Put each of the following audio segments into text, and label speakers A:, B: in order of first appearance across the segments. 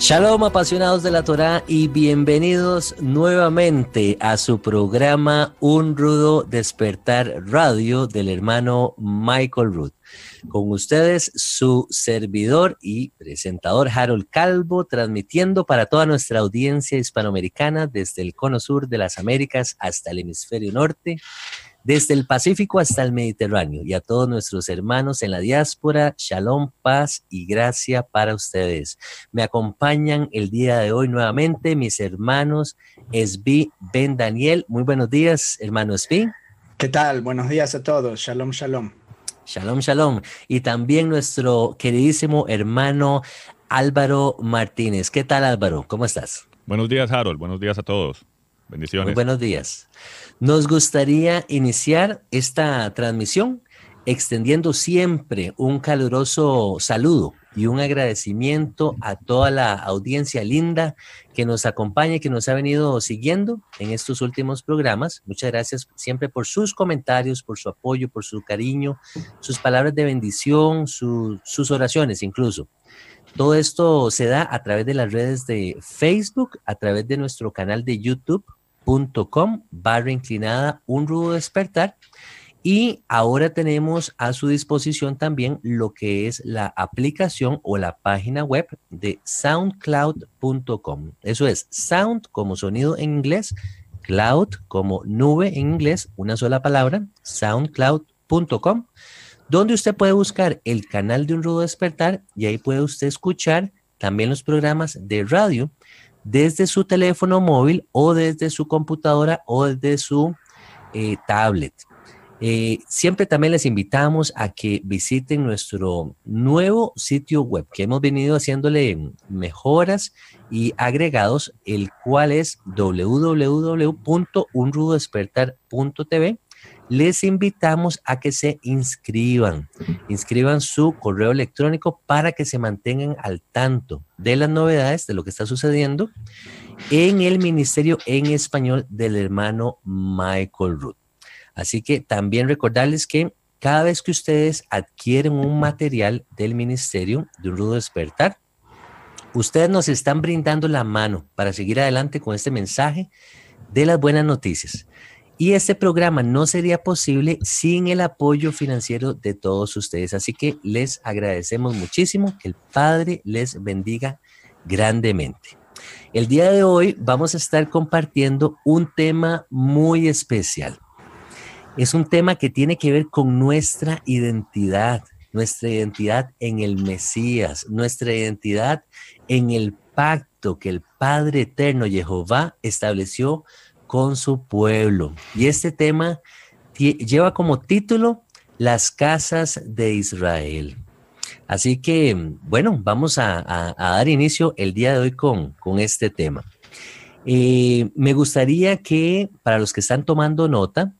A: Shalom apasionados de la Torá y bienvenidos nuevamente a su programa Un Rudo Despertar Radio del hermano Michael Ruth. Con ustedes su servidor y presentador Harold Calvo transmitiendo para toda nuestra audiencia hispanoamericana desde el cono sur de las Américas hasta el hemisferio norte desde el Pacífico hasta el Mediterráneo y a todos nuestros hermanos en la diáspora, shalom, paz y gracia para ustedes. Me acompañan el día de hoy nuevamente mis hermanos Esbi Ben Daniel. Muy buenos días, hermano Esbi.
B: ¿Qué tal? Buenos días a todos. Shalom, shalom.
A: Shalom, shalom. Y también nuestro queridísimo hermano Álvaro Martínez. ¿Qué tal, Álvaro? ¿Cómo estás?
C: Buenos días, Harold. Buenos días a todos. Bendiciones.
A: Muy buenos días. Nos gustaría iniciar esta transmisión extendiendo siempre un caluroso saludo y un agradecimiento a toda la audiencia linda que nos acompaña y que nos ha venido siguiendo en estos últimos programas. Muchas gracias siempre por sus comentarios, por su apoyo, por su cariño, sus palabras de bendición, sus oraciones incluso. Todo esto se da a través de las redes de Facebook, a través de nuestro canal de YouTube barra inclinada un rudo despertar y ahora tenemos a su disposición también lo que es la aplicación o la página web de soundcloud.com. Eso es sound como sonido en inglés, cloud como nube en inglés, una sola palabra, soundcloud.com, donde usted puede buscar el canal de un rudo despertar y ahí puede usted escuchar también los programas de radio desde su teléfono móvil o desde su computadora o desde su eh, tablet. Eh, siempre también les invitamos a que visiten nuestro nuevo sitio web que hemos venido haciéndole mejoras y agregados, el cual es www.unrudodespertar.tv les invitamos a que se inscriban. Inscriban su correo electrónico para que se mantengan al tanto de las novedades, de lo que está sucediendo en el Ministerio en Español del hermano Michael Root. Así que también recordarles que cada vez que ustedes adquieren un material del Ministerio de un Rudo Despertar, ustedes nos están brindando la mano para seguir adelante con este mensaje de las buenas noticias. Y este programa no sería posible sin el apoyo financiero de todos ustedes. Así que les agradecemos muchísimo. Que el Padre les bendiga grandemente. El día de hoy vamos a estar compartiendo un tema muy especial. Es un tema que tiene que ver con nuestra identidad, nuestra identidad en el Mesías, nuestra identidad en el pacto que el Padre Eterno Jehová estableció con su pueblo. Y este tema lleva como título Las casas de Israel. Así que, bueno, vamos a, dar inicio el día de hoy con, con este tema. Eh, me gustaría que, para los que están tomando nota,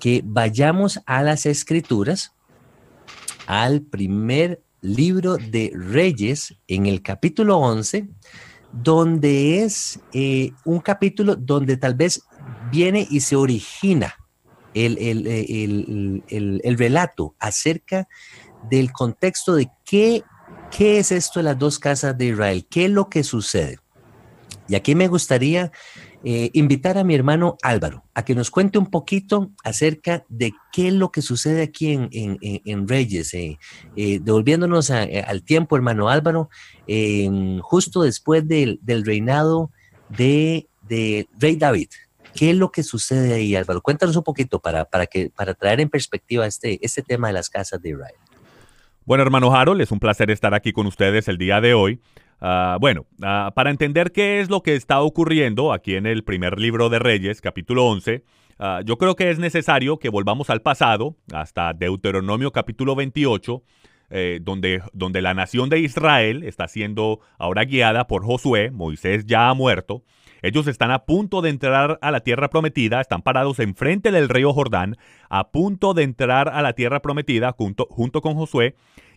A: que vayamos a las escrituras, al primer libro de Reyes, en el capítulo 11, donde es eh, un capítulo donde tal vez viene y se origina el, el, relato acerca del contexto de qué, qué es esto de las dos casas de Israel, qué es lo que sucede. Y aquí me gustaría eh, invitar a mi hermano Álvaro a que nos cuente un poquito acerca de qué es lo que sucede aquí en, en, Reyes, eh, eh, devolviéndonos al tiempo, hermano Álvaro, justo después del, del reinado de, de, Rey David. ¿Qué es lo que sucede ahí, Álvaro? Cuéntanos un poquito para, para, que, para traer en perspectiva este, este tema de las casas de Israel.
C: Bueno, hermano Harold, es un placer estar aquí con ustedes el día de hoy. Ah, bueno, ah, para entender qué es lo que está ocurriendo aquí en el primer libro de Reyes, capítulo 11, ah, yo creo que es necesario que volvamos al pasado, hasta Deuteronomio capítulo 28, eh, donde, donde la nación de Israel está siendo ahora guiada por Josué, Moisés ya ha muerto. Ellos están a punto de entrar a la tierra prometida, están parados enfrente del río Jordán, a punto de entrar a la tierra prometida junto, junto con Josué.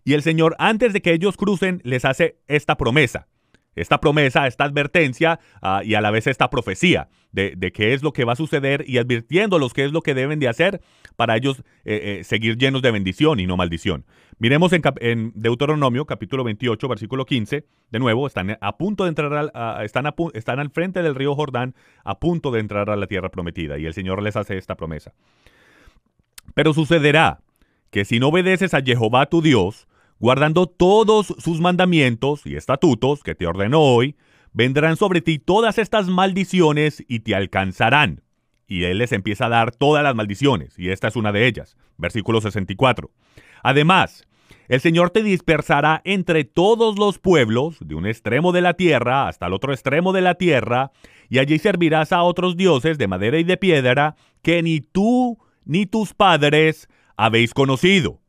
C: Y el Señor, antes de que ellos crucen, les hace esta promesa esta promesa, esta advertencia ah, y a la vez esta profecía de, qué es lo que va a suceder y advirtiéndolos qué es lo que deben de hacer para ellos eh, eh, seguir llenos de bendición y no maldición. Miremos en, Deuteronomio capítulo 28 versículo 15, de nuevo, están a punto de entrar, al, están, están al frente del río Jordán, a punto de entrar a la tierra prometida y el Señor les hace esta promesa. Pero sucederá que si no obedeces a Jehová tu Dios, guardando todos sus mandamientos y estatutos que te ordeno hoy, vendrán sobre ti todas estas maldiciones y te alcanzarán. Y él les empieza a dar todas las maldiciones, y esta es una de ellas. Versículo 64. Además, el Señor te dispersará entre todos los pueblos, de un extremo de la tierra hasta el otro extremo de la tierra, y allí servirás a otros dioses de madera y de piedra que ni tú ni tus padres habéis conocido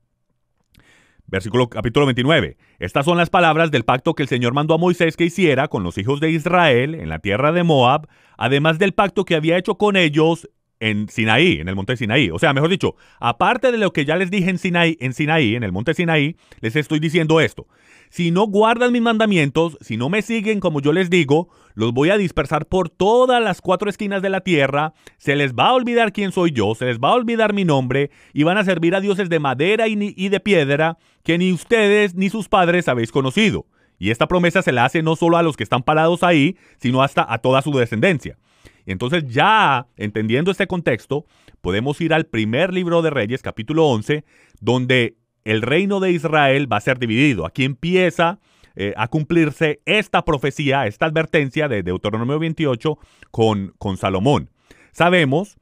C: Versículo capítulo 29. Estas son las palabras del pacto que el Señor mandó a Moisés que hiciera con los hijos de Israel en la tierra de Moab, además del pacto que había hecho con ellos en Sinaí, en el monte Sinaí. O sea, mejor dicho, aparte de lo que ya les dije en Sinaí, en Sinaí, en el monte Sinaí, les estoy diciendo esto. Si no guardan mis mandamientos, si no me siguen como yo les digo, los voy a dispersar por todas las cuatro esquinas de la tierra, se les va a olvidar quién soy yo, se les va a olvidar mi nombre, y van a servir a dioses de madera y, de piedra que ni ustedes ni sus padres habéis conocido. Y esta promesa se la hace no solo a los que están parados ahí, sino hasta a toda su descendencia. Entonces ya entendiendo este contexto, podemos ir al primer libro de Reyes, capítulo 11, donde el reino de Israel va a ser dividido. Aquí empieza eh, a cumplirse esta profecía, esta advertencia de Deuteronomio 28 con, con Salomón. Sabemos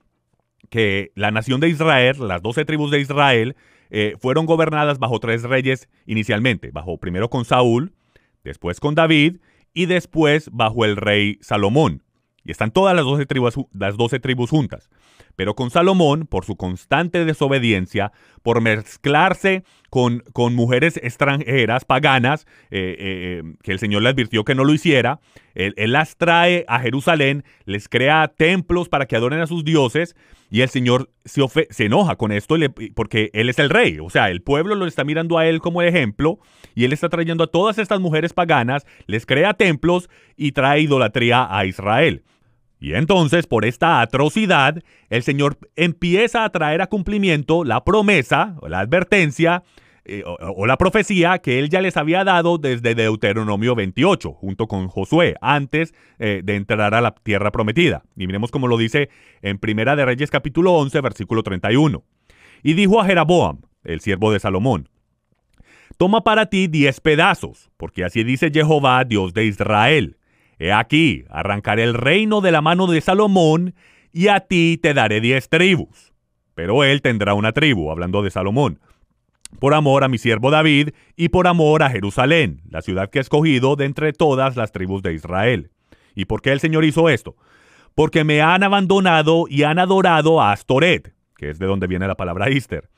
C: que la nación de Israel, las doce tribus de Israel, eh, fueron gobernadas bajo tres reyes inicialmente, bajo primero con Saúl, después con David y después bajo el rey Salomón. Y están todas las doce tribus, las 12 tribus juntas. Pero con Salomón, por su constante desobediencia, por mezclarse con, con mujeres extranjeras, paganas, eh, eh, eh, que el Señor le advirtió que no lo hiciera, él, las trae a Jerusalén, les crea templos para que adoren a sus dioses, y el Señor se, se enoja con esto porque Él es el rey. O sea, el pueblo lo está mirando a Él como ejemplo, y Él está trayendo a todas estas mujeres paganas, les crea templos y trae idolatría a Israel. Y entonces, por esta atrocidad, el Señor empieza a traer a cumplimiento la promesa o la advertencia eh, o, la profecía que él ya les había dado desde Deuteronomio 28, junto con Josué, antes eh, de entrar a la tierra prometida. Y miremos cómo lo dice en Primera de Reyes capítulo 11, versículo 31. Y dijo a Jeraboam, el siervo de Salomón, Toma para ti diez pedazos, porque así dice Jehová, Dios de Israel He aquí, arrancaré el reino de la mano de Salomón, y a ti te daré diez tribus. Pero él tendrá una tribu, hablando de Salomón, por amor a mi siervo David, y por amor a Jerusalén, la ciudad que he escogido de entre todas las tribus de Israel. ¿Y por qué el Señor hizo esto? Porque me han abandonado y han adorado a Astoret, que es de donde viene la palabra Easter,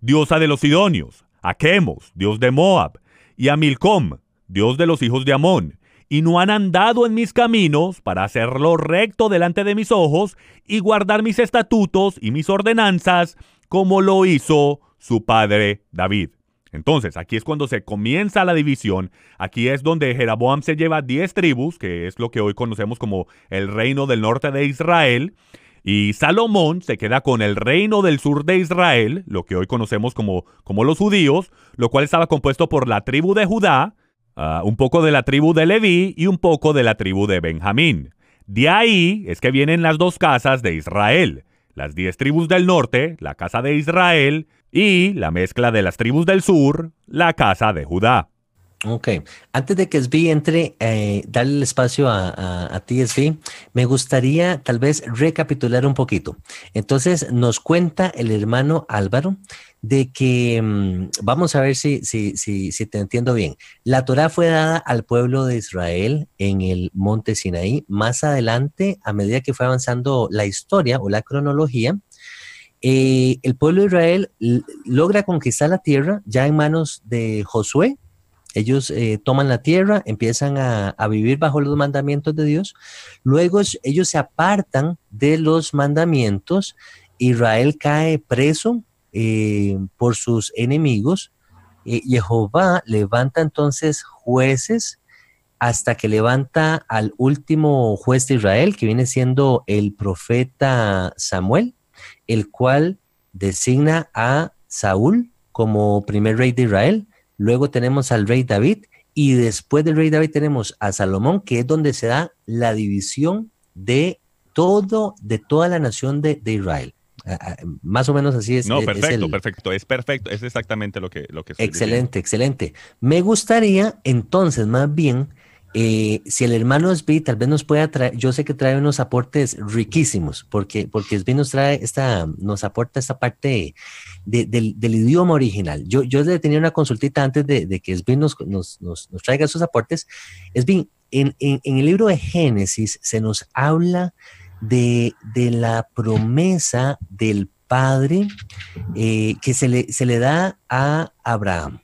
C: diosa de los Sidonios, a Chemos, dios de Moab, y a Milcom, dios de los hijos de Amón, y no han andado en mis caminos para hacerlo recto delante de mis ojos y guardar mis estatutos y mis ordenanzas como lo hizo su padre David. Entonces, aquí es cuando se comienza la división. Aquí es donde Jeroboam se lleva 10 tribus, que es lo que hoy conocemos como el reino del norte de Israel. Y Salomón se queda con el reino del sur de Israel, lo que hoy conocemos como, como los judíos, lo cual estaba compuesto por la tribu de Judá, Ah, un poco de la tribu de Leví y un poco de la tribu de Benjamín. De ahí es que vienen las dos casas de Israel, las diez tribus del norte, la casa de Israel, y la mezcla de las tribus del sur, la casa de Judá.
A: Ok, antes de que Svi entre, eh, darle el espacio a, ti, Svi, me gustaría tal vez recapitular un poquito. Entonces, nos cuenta el hermano Álvaro de que, mm, vamos a ver si, si, si, si te entiendo bien, la Torah fue dada al pueblo de Israel en el monte Sinaí. Más adelante, a medida que fue avanzando la historia o la cronología, eh, el pueblo de Israel logra conquistar la tierra ya en manos de Josué, Ellos eh, toman la tierra, empiezan a, vivir bajo los mandamientos de Dios. Luego ellos se apartan de los mandamientos. Israel cae preso eh, por sus enemigos. Eh, Jehová levanta entonces jueces hasta que levanta al último juez de Israel, que viene siendo el profeta Samuel, el cual designa a Saúl como primer rey de Israel. Luego tenemos al rey David y después del rey David tenemos a Salomón, que es donde se da la división de todo, de toda la nación de, Israel. Más o menos así es.
C: No, perfecto, perfecto. Es perfecto. Es exactamente lo que, lo que
A: Excelente, excelente. Me gustaría entonces más bien eh, si el hermano Sbi tal vez nos pueda traer, yo sé que trae unos aportes riquísimos, porque, porque Sbi nos trae esta, nos aporta esta parte del, idioma original. Yo, yo le tenía una consultita antes de, que Sbi nos, nos, nos, traiga esos aportes. Sbi, en, en, en, el libro de Génesis se nos habla de, de la promesa del Padre eh, que se le, se le da a Abraham.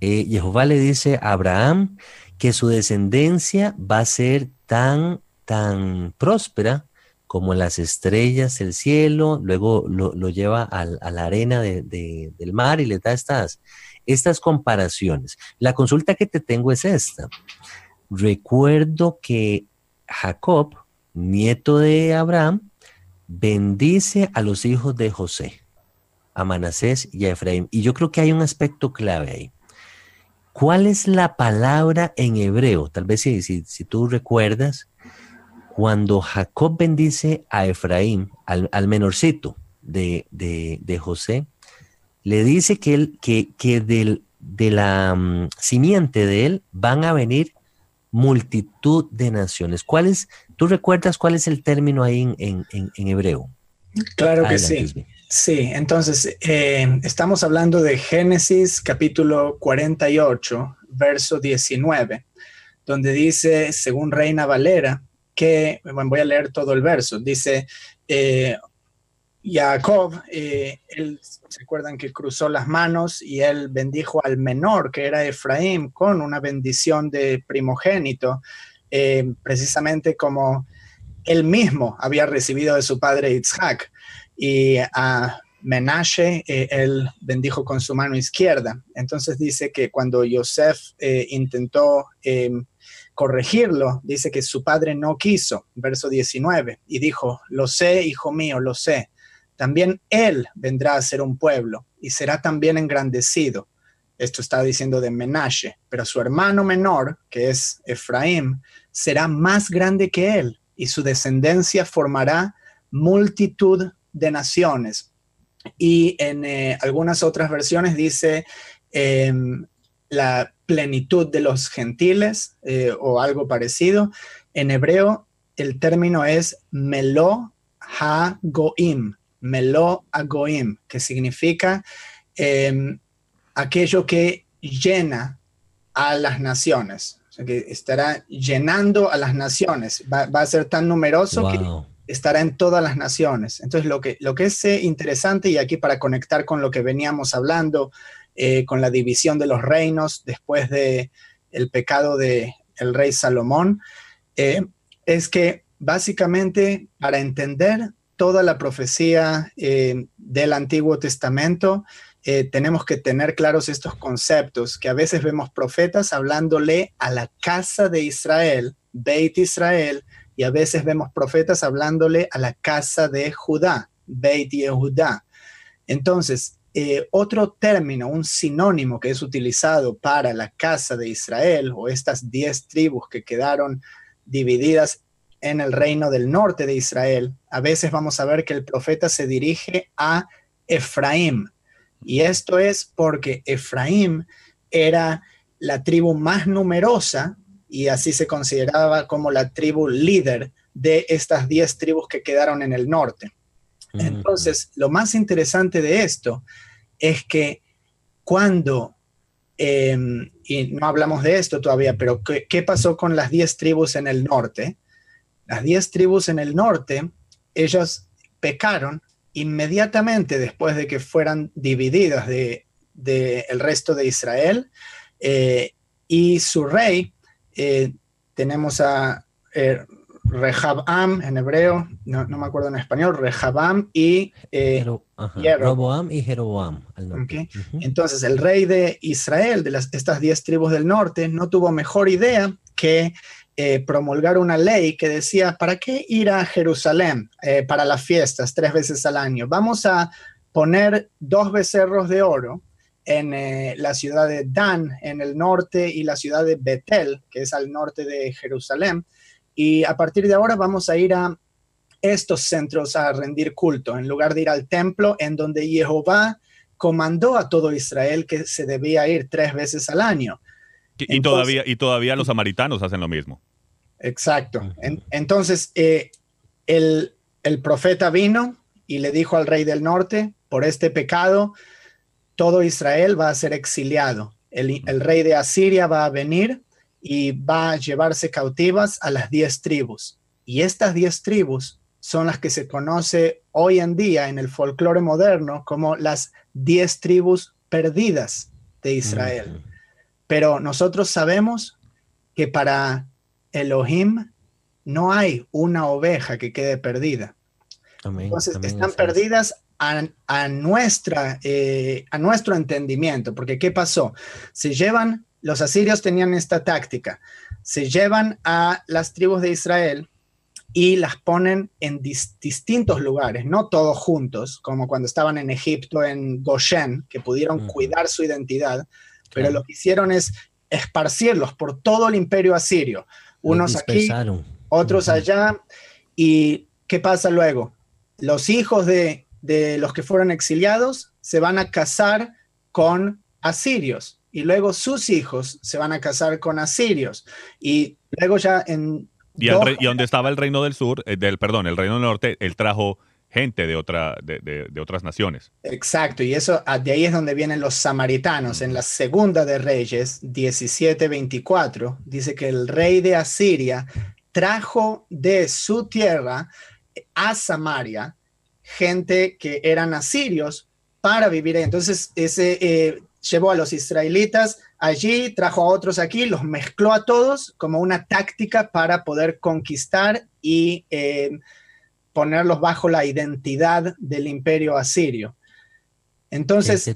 A: Eh, Jehová le dice a Abraham, que su descendencia va a ser tan, tan próspera como las estrellas del cielo, luego lo, lleva a la arena del mar y le da estas, estas comparaciones. La consulta que te tengo es esta. Recuerdo que Jacob, nieto de Abraham, bendice a los hijos de José, a Manasés y a Efraín. Y yo creo que hay un aspecto clave ahí. ¿Cuál es la palabra en hebreo? Tal vez si, si, tú recuerdas, cuando Jacob bendice a Efraín, al, menorcito de, José, le dice que, él, que, que del, de la mm, simiente de él van a venir multitud de naciones. ¿Cuál es, ¿Tú recuerdas cuál es el término ahí en, hebreo?
B: Claro que sí. Sí, entonces eh, estamos hablando de Génesis capítulo 48, verso 19, donde dice, según Reina Valera, que, bueno, voy a leer todo el verso, dice, eh, Jacob, eh, él, se acuerdan que cruzó las manos y él bendijo al menor, que era Efraín, con una bendición de primogénito, precisamente como él mismo había recibido de su padre Isaac y a Menashe eh, él bendijo con su mano izquierda. Entonces dice que cuando Yosef eh, intentó em, corregirlo, dice que su padre no quiso, verso 19, y dijo, lo sé, hijo mío, lo sé. También él vendrá a ser un pueblo y será también engrandecido. Esto está diciendo de Menashe, pero su hermano menor, que es Efraín, será más grande que él y su descendencia formará multitud de naciones. Y en eh, algunas otras versiones dice em, la plenitud de los gentiles eh, o algo parecido. En hebreo el término es melo ha-goim, melo ha-goim, que significa em, aquello que llena a las naciones. O sea, que estará llenando a las naciones. Va, a ser tan numeroso que estará en todas las naciones. Entonces, lo que, lo que es eh, interesante, y aquí para conectar con lo que veníamos hablando, eh, con la división de los reinos después de el pecado de el rey Salomón, eh, es que básicamente para entender toda la profecía del Antiguo Testamento, tenemos que tener claros estos conceptos, que a veces vemos profetas hablándole a la casa de Israel, Beit Israel, y a veces vemos profetas hablándole a la casa de Judá, Beit Yehuda. Entonces, eh, otro término, un sinónimo que es utilizado para la casa de Israel o estas diez tribus que quedaron divididas en el reino del norte de Israel, a veces vamos a ver que el profeta se dirige a Efraín. Y esto es porque Efraín era la tribu más numerosa y así se consideraba como la tribu líder de estas 10 tribus que quedaron en el norte. Entonces, lo más interesante de esto es que cuando, em, y no hablamos de esto todavía, pero ¿qué, pasó con las 10 tribus en el norte? Las 10 tribus en el norte, ellas pecaron inmediatamente después de que fueran divididas del de, el resto de Israel y su rey, tenemos a Rehabam en hebreo, no, me acuerdo en español, Rehabam y
A: eh, Roboam y Jeroboam.
B: Entonces, el rey de Israel, de las, estas diez tribus del norte, no tuvo mejor idea que eh, promulgar una ley que decía, ¿para qué ir a Jerusalén eh, para las fiestas tres veces al año? Vamos a poner dos becerros de oro en eh, la ciudad de Dan, en el norte, y la ciudad de Betel, que es al norte de Jerusalén y a partir de ahora vamos a ir a estos centros a rendir culto, en lugar de ir al templo en donde Jehová comandó a todo Israel que se debía ir tres veces al año.
C: Y, todavía, y todavía los samaritanos hacen lo mismo.
B: Exacto. entonces, eh, el, profeta vino y le dijo al rey del norte, por este pecado, todo Israel va a ser exiliado. El, el rey de Asiria va a venir y va a llevarse cautivas a las diez tribus. Y estas diez tribus son las que se conoce hoy en día en el folclore moderno como las diez tribus perdidas de Israel. Pero nosotros sabemos que para Elohim no hay una oveja que quede perdida. Entonces están perdidas a, nuestra, eh, a nuestro entendimiento, porque ¿qué pasó? Se llevan los asirios tenían esta táctica. Se llevan a las tribus de Israel y las ponen en distintos lugares, no todos juntos, como cuando estaban en Egipto, en Goshen, que pudieron cuidar su identidad, pero lo que hicieron es esparcirlos por todo el imperio asirio, unos aquí, otros allá, y ¿qué pasa luego? Los hijos de, de los que fueron exiliados se van a casar con asirios y luego sus hijos se van a casar con asirios y luego ya en...
C: Y, donde estaba el reino del sur, eh, del perdón, el reino del norte, él trajo gente de, otra, de, otras naciones.
B: Exacto, y eso ah, de ahí es donde vienen los samaritanos. En la segunda de Reyes 17:24 dice que el rey de Asiria trajo de su tierra a Samaria gente que eran asirios para vivir ahí. Entonces, ese, eh, llevó a los israelitas allí, trajo a otros aquí, los mezcló a todos como una táctica para poder conquistar y eh, ponerlos bajo la identidad del imperio asirio. Entonces,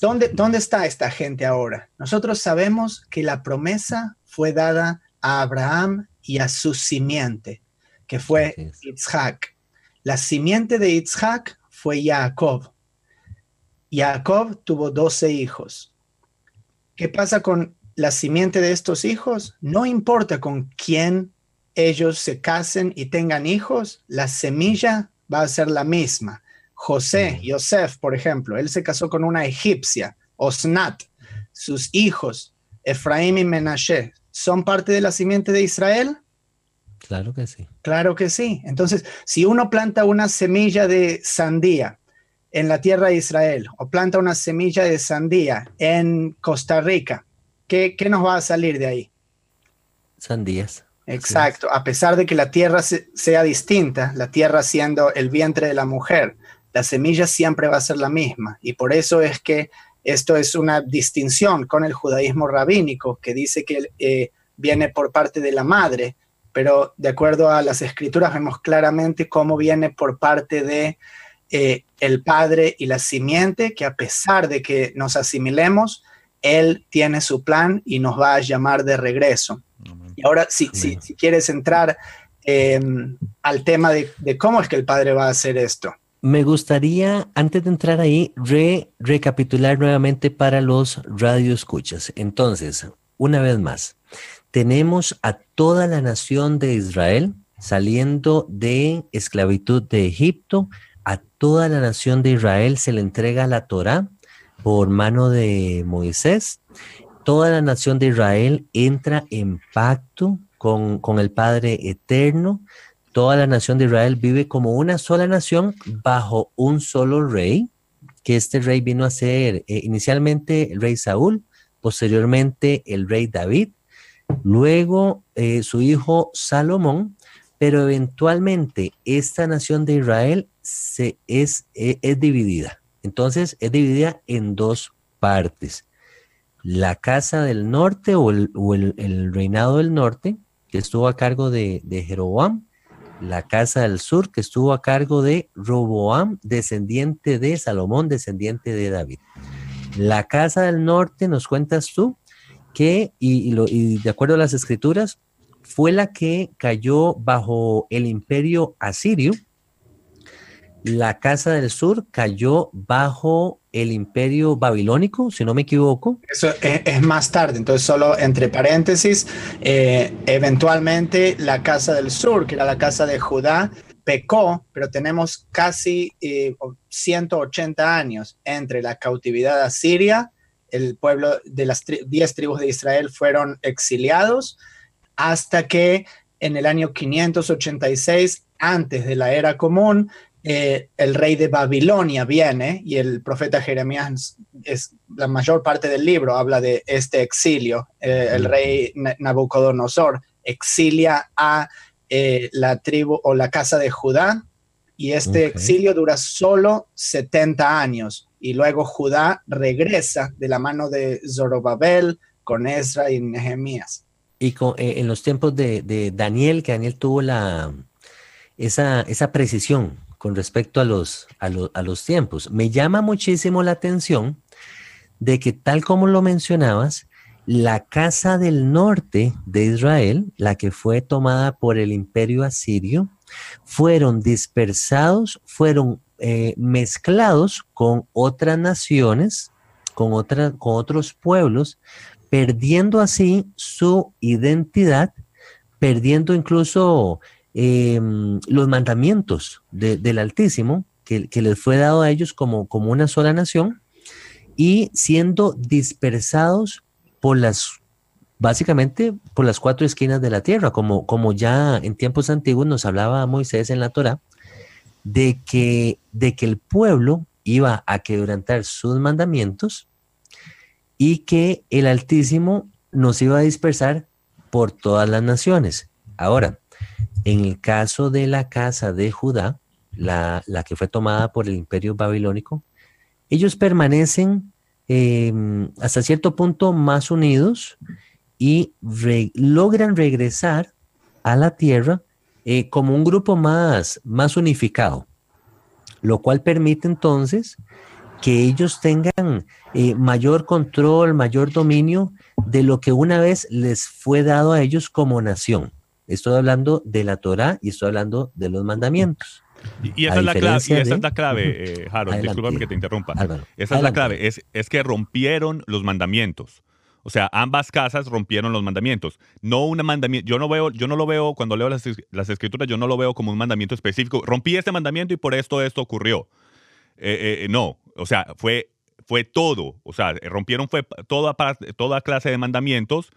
B: ¿dónde, ¿dónde está esta gente ahora? Nosotros sabemos que la promesa fue dada a Abraham y a su simiente, que fue Isaac. La simiente de Isaac fue Jacob. Jacob tuvo 12 hijos. ¿Qué pasa con la simiente de estos hijos? No importa con quién ellos se casen y tengan hijos, la semilla va a ser la misma. José, Yosef, por ejemplo, él se casó con una egipcia, Osnat. Sus hijos, Efraín y Menashe, ¿son parte de la simiente de Israel?
A: Claro que sí.
B: Claro que sí. Entonces, si uno planta una semilla de sandía en la tierra de Israel o planta una semilla de sandía en Costa Rica, ¿qué, nos va a salir de ahí?
A: Sandías.
B: Exacto, a pesar de que la tierra sea distinta, la tierra siendo el vientre de la mujer, la semilla siempre va a ser la misma. Y por eso es que esto es una distinción con el judaísmo rabínico, que dice que eh, viene por parte de la madre, pero de acuerdo a las escrituras vemos claramente cómo viene por parte de eh, el Padre y la simiente, que a pesar de que nos asimilemos, Él tiene su plan y nos va a llamar de regreso. Y ahora, si, si, quieres entrar em, al tema de, cómo es que el Padre va a hacer esto.
A: Me gustaría, antes de entrar ahí, recapitular nuevamente para los radioescuchas. Entonces, una vez más, tenemos a toda la nación de Israel saliendo de esclavitud de Egipto, a toda la nación de Israel se le entrega la Torá por mano de Moisés. Toda la nación de Israel entra en pacto con, con el Padre Eterno. Toda la nación de Israel vive como una sola nación bajo un solo rey, que este rey vino a ser eh, inicialmente el rey Saúl, posteriormente el rey David, luego eh, su hijo Salomón, pero eventualmente esta nación de Israel se, es, e, es, dividida. Entonces, es dividida en dos partes. la casa del norte o el, reinado del norte, que estuvo a cargo de, de Jeroboam, la casa del sur, que estuvo a cargo de Roboam, descendiente de Salomón, descendiente de David. La casa del norte, nos cuentas tú, que, y, de acuerdo a las escrituras, fue la que cayó bajo el imperio asirio. La casa del sur cayó bajo el imperio babilónico, si no me equivoco.
B: Eso es, más tarde, entonces solo entre paréntesis, eh, eventualmente la casa del sur, que era la casa de Judá, pecó, pero tenemos casi 180 eh, años entre la cautividad asiria el pueblo de las diez tribus de Israel fueron exiliados hasta que en el año 586, antes de la era común, eh, el rey de Babilonia viene y el profeta Jeremías, es, la mayor parte del libro habla de este exilio. Eh, el rey Nabucodonosor exilia a eh, la tribu o la casa de Judá y este exilio dura solo 70 años y luego Judá regresa de la mano de Zorobabel con Ezra y Nehemías.
A: Y eh, en los tiempos de, Daniel, que Daniel tuvo la, esa, esa precisión con respecto a los, a, a los tiempos, me llama muchísimo la atención de que tal como lo mencionabas, la casa del norte de Israel, la que fue tomada por el imperio asirio, fueron dispersados, fueron eh, mezclados con otras naciones, con, con otros pueblos, perdiendo así su identidad, perdiendo incluso em, los mandamientos del Altísimo que, les fue dado a ellos como, como una sola nación y siendo dispersados por las básicamente por las cuatro esquinas de la tierra, como, como ya en tiempos antiguos nos hablaba Moisés en la Torah, de que, de que el pueblo iba a quebrantar sus mandamientos y que el Altísimo nos iba a dispersar por todas las naciones. Ahora, en el caso de la casa de Judá, la, que fue tomada por el imperio babilónico, ellos permanecen em, hasta cierto punto más unidos y logran regresar a la tierra eh, como un grupo más, más unificado, lo cual permite entonces que ellos tengan eh, mayor control, mayor dominio de lo que una vez les fue dado a ellos como nación. Estoy hablando de la Torah y estoy hablando de los mandamientos.
C: Y, esa, es la clave, esa es la clave, eh, Harold, discúlpame que te interrumpa. esa es la clave, es, es que rompieron los mandamientos. O sea, ambas casas rompieron los mandamientos. No un mandamiento, yo no veo, yo no lo veo cuando leo las, escrituras, yo no lo veo como un mandamiento específico. Rompí este mandamiento y por esto esto ocurrió. Eh, eh, no, o sea, fue, fue todo. O sea, rompieron fue toda, toda clase de mandamientos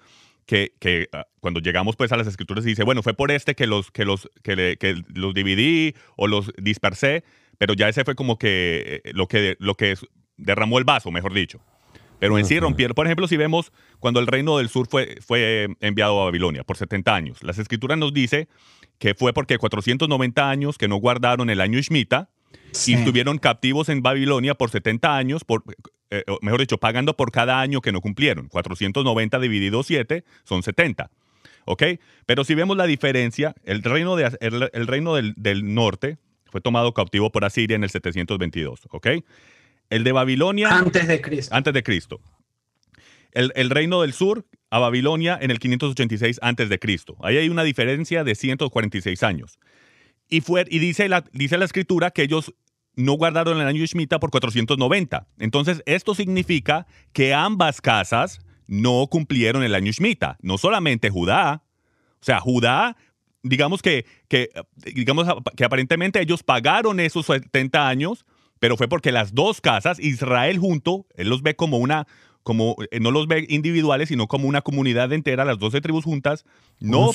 C: que, ah, cuando llegamos pues a las escrituras dice, bueno, fue por este que los, que los, que, que los dividí o los dispersé, pero ya ese fue como que eh, lo que, lo que derramó el vaso, mejor dicho. Pero en sí rompieron. Por ejemplo, si vemos cuando el reino del sur fue, fue enviado a Babilonia por 70 años, las escrituras nos dice que fue porque 490 años que no guardaron el año Shemitah y estuvieron captivos en Babilonia por 70 años, por, eh, mejor dicho, pagando por cada año que no cumplieron. 490 dividido 7 son 70. ¿Ok? Pero si vemos la diferencia, el reino, de, el, reino del, del, norte fue tomado cautivo por Asiria en el 722. ¿Ok? El de Babilonia.
B: Antes de Cristo.
C: Antes de Cristo. El, reino del sur a Babilonia en el 586 antes de Cristo. Ahí hay una diferencia de 146 años. Y, fue, y dice, la, dice la escritura que ellos no guardaron el año Shemitah por 490. Entonces, esto significa que ambas casas no cumplieron el año Shemitah. No solamente Judá. O sea, Judá, digamos que, que, digamos que aparentemente ellos pagaron esos 70 años, pero fue porque las dos casas, Israel junto, él los ve como una, como eh, no los ve individuales, sino como una comunidad entera, las 12 tribus juntas, no,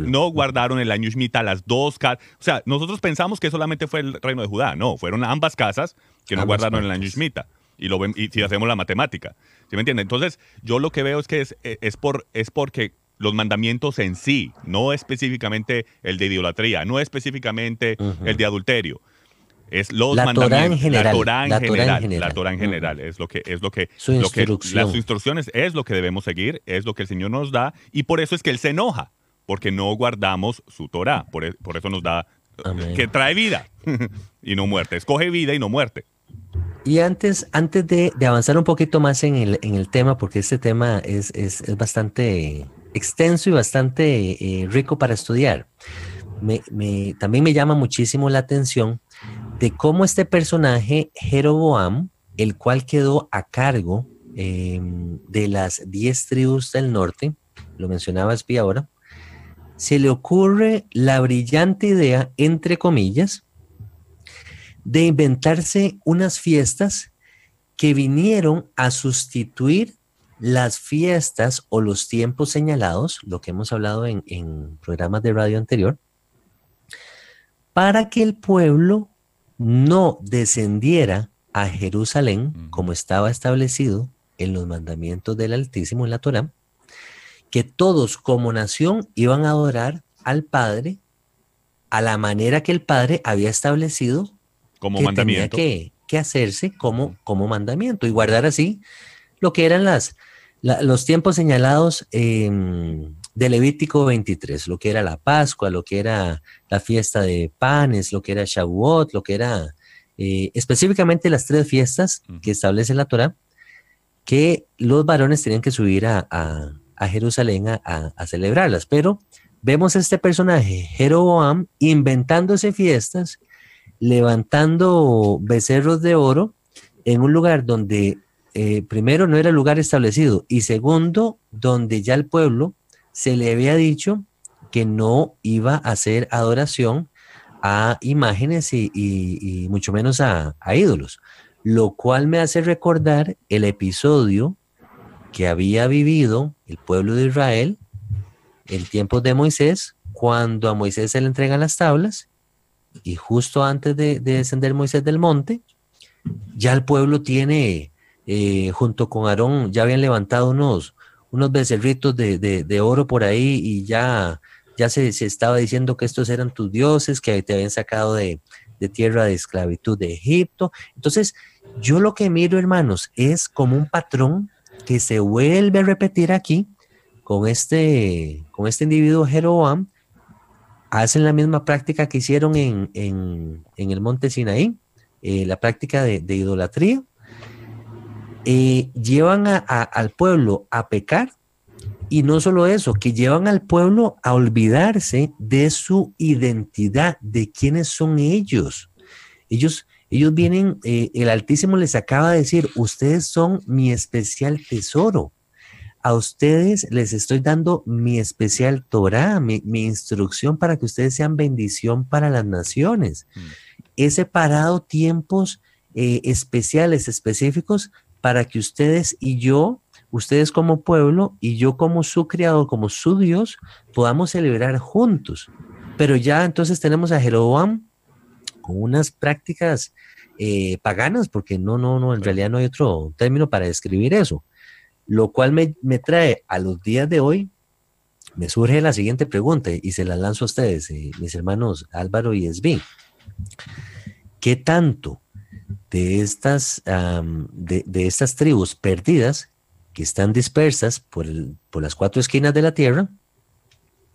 C: no guardaron el año Shemitah, las dos casas. O sea, nosotros pensamos que solamente fue el reino de Judá, no, fueron ambas casas que no guardaron el año Shemitah. Y, lo y si hacemos la matemática. ¿Sí me entiende? Entonces, yo lo que veo es que es, eh, es, por, es porque los mandamientos en sí, no específicamente el de idolatría, no específicamente el de adulterio es los
A: la
C: mandamientos,
A: en general,
C: la Torah en, general, la Torah en general es lo que es lo que,
A: Su
C: lo que las instrucciones es lo que debemos seguir, es lo que el Señor nos da y por eso es que él se enoja, porque no guardamos su Torah, por, e- por eso nos da
A: Amén.
C: que trae vida y no muerte, escoge vida y no muerte.
A: Y antes, antes de, de avanzar un poquito más en el, en el tema, porque este tema es, es, es bastante extenso y bastante eh, rico para estudiar, me, me- también me llama muchísimo la atención de cómo este personaje, Jeroboam, el cual quedó a cargo eh, de las 10 tribus del norte, lo mencionaba Espi ahora, se le ocurre la brillante idea, entre comillas, de inventarse unas fiestas que vinieron a sustituir las fiestas o los tiempos señalados, lo que hemos hablado en programas de radio anterior, para que el pueblo no descendiera a Jerusalén como estaba establecido en los mandamientos del Altísimo en la Torá, que todos como nación iban a adorar al Padre a la manera que el Padre había establecido
C: Como
A: que
C: mandamiento.
A: tenía que, que hacerse como, como mandamiento y guardar así lo que eran las, la- los tiempos señalados em, de Levítico 23, lo que era la Pascua, lo que era la fiesta de panes, lo que era Shavuot, lo que era eh, específicamente las tres fiestas que establece la Torah, que los varones tenían que subir a, a- a Jerusalén a, a- a celebrarlas. Pero vemos a este personaje, Jeroboam, inventándose fiestas, levantando becerros de oro en un lugar donde eh, primero no era lugar establecido y segundo, donde ya el pueblo se le había dicho que no iba a hacer adoración a imágenes y, mucho menos a, ídolos, lo cual me hace recordar el episodio que había vivido el pueblo de Israel en tiempos de Moisés, cuando a Moisés se le entregan las tablas y justo antes de, de descender Moisés del monte, ya el pueblo tiene, eh, junto con Aarón, ya habían levantado unos, unos becerritos de, de- de oro por ahí y ya, ya se, se estaba diciendo que estos eran tus dioses, que te habían sacado de, de tierra de esclavitud de Egipto. Entonces, yo lo que miro, hermanos, es como un patrón que se vuelve a repetir aquí con este, con este individuo Jeroboam, hacen la misma práctica que hicieron en, en- en el monte Sinaí, eh, la práctica de, de idolatría, eh, llevan a- a- al pueblo a pecar y no solo eso, que llevan al pueblo a olvidarse de su identidad, de quiénes son ellos. Ellos, ellos vienen, eh, el Altísimo les acaba de decir, ustedes son mi especial tesoro. A ustedes les estoy dando mi especial Torah, mi, mi instrucción para que ustedes sean bendición para las naciones.
C: Mm.
A: He separado tiempos eh, especiales, específicos, para que ustedes y yo, ustedes como pueblo y yo como su criador, como su Dios, podamos celebrar juntos. Pero ya entonces tenemos a Jeroboam con unas prácticas eh, paganas, porque no, no, no, en realidad no hay otro término para describir eso. Lo cual me, me trae a los días de hoy, me surge la siguiente pregunta y se la lanzo a ustedes, eh, mis hermanos Álvaro y Esbi. ¿Qué tanto de estas, de, de estas tribus perdidas que están dispersas por, por las cuatro esquinas de la tierra,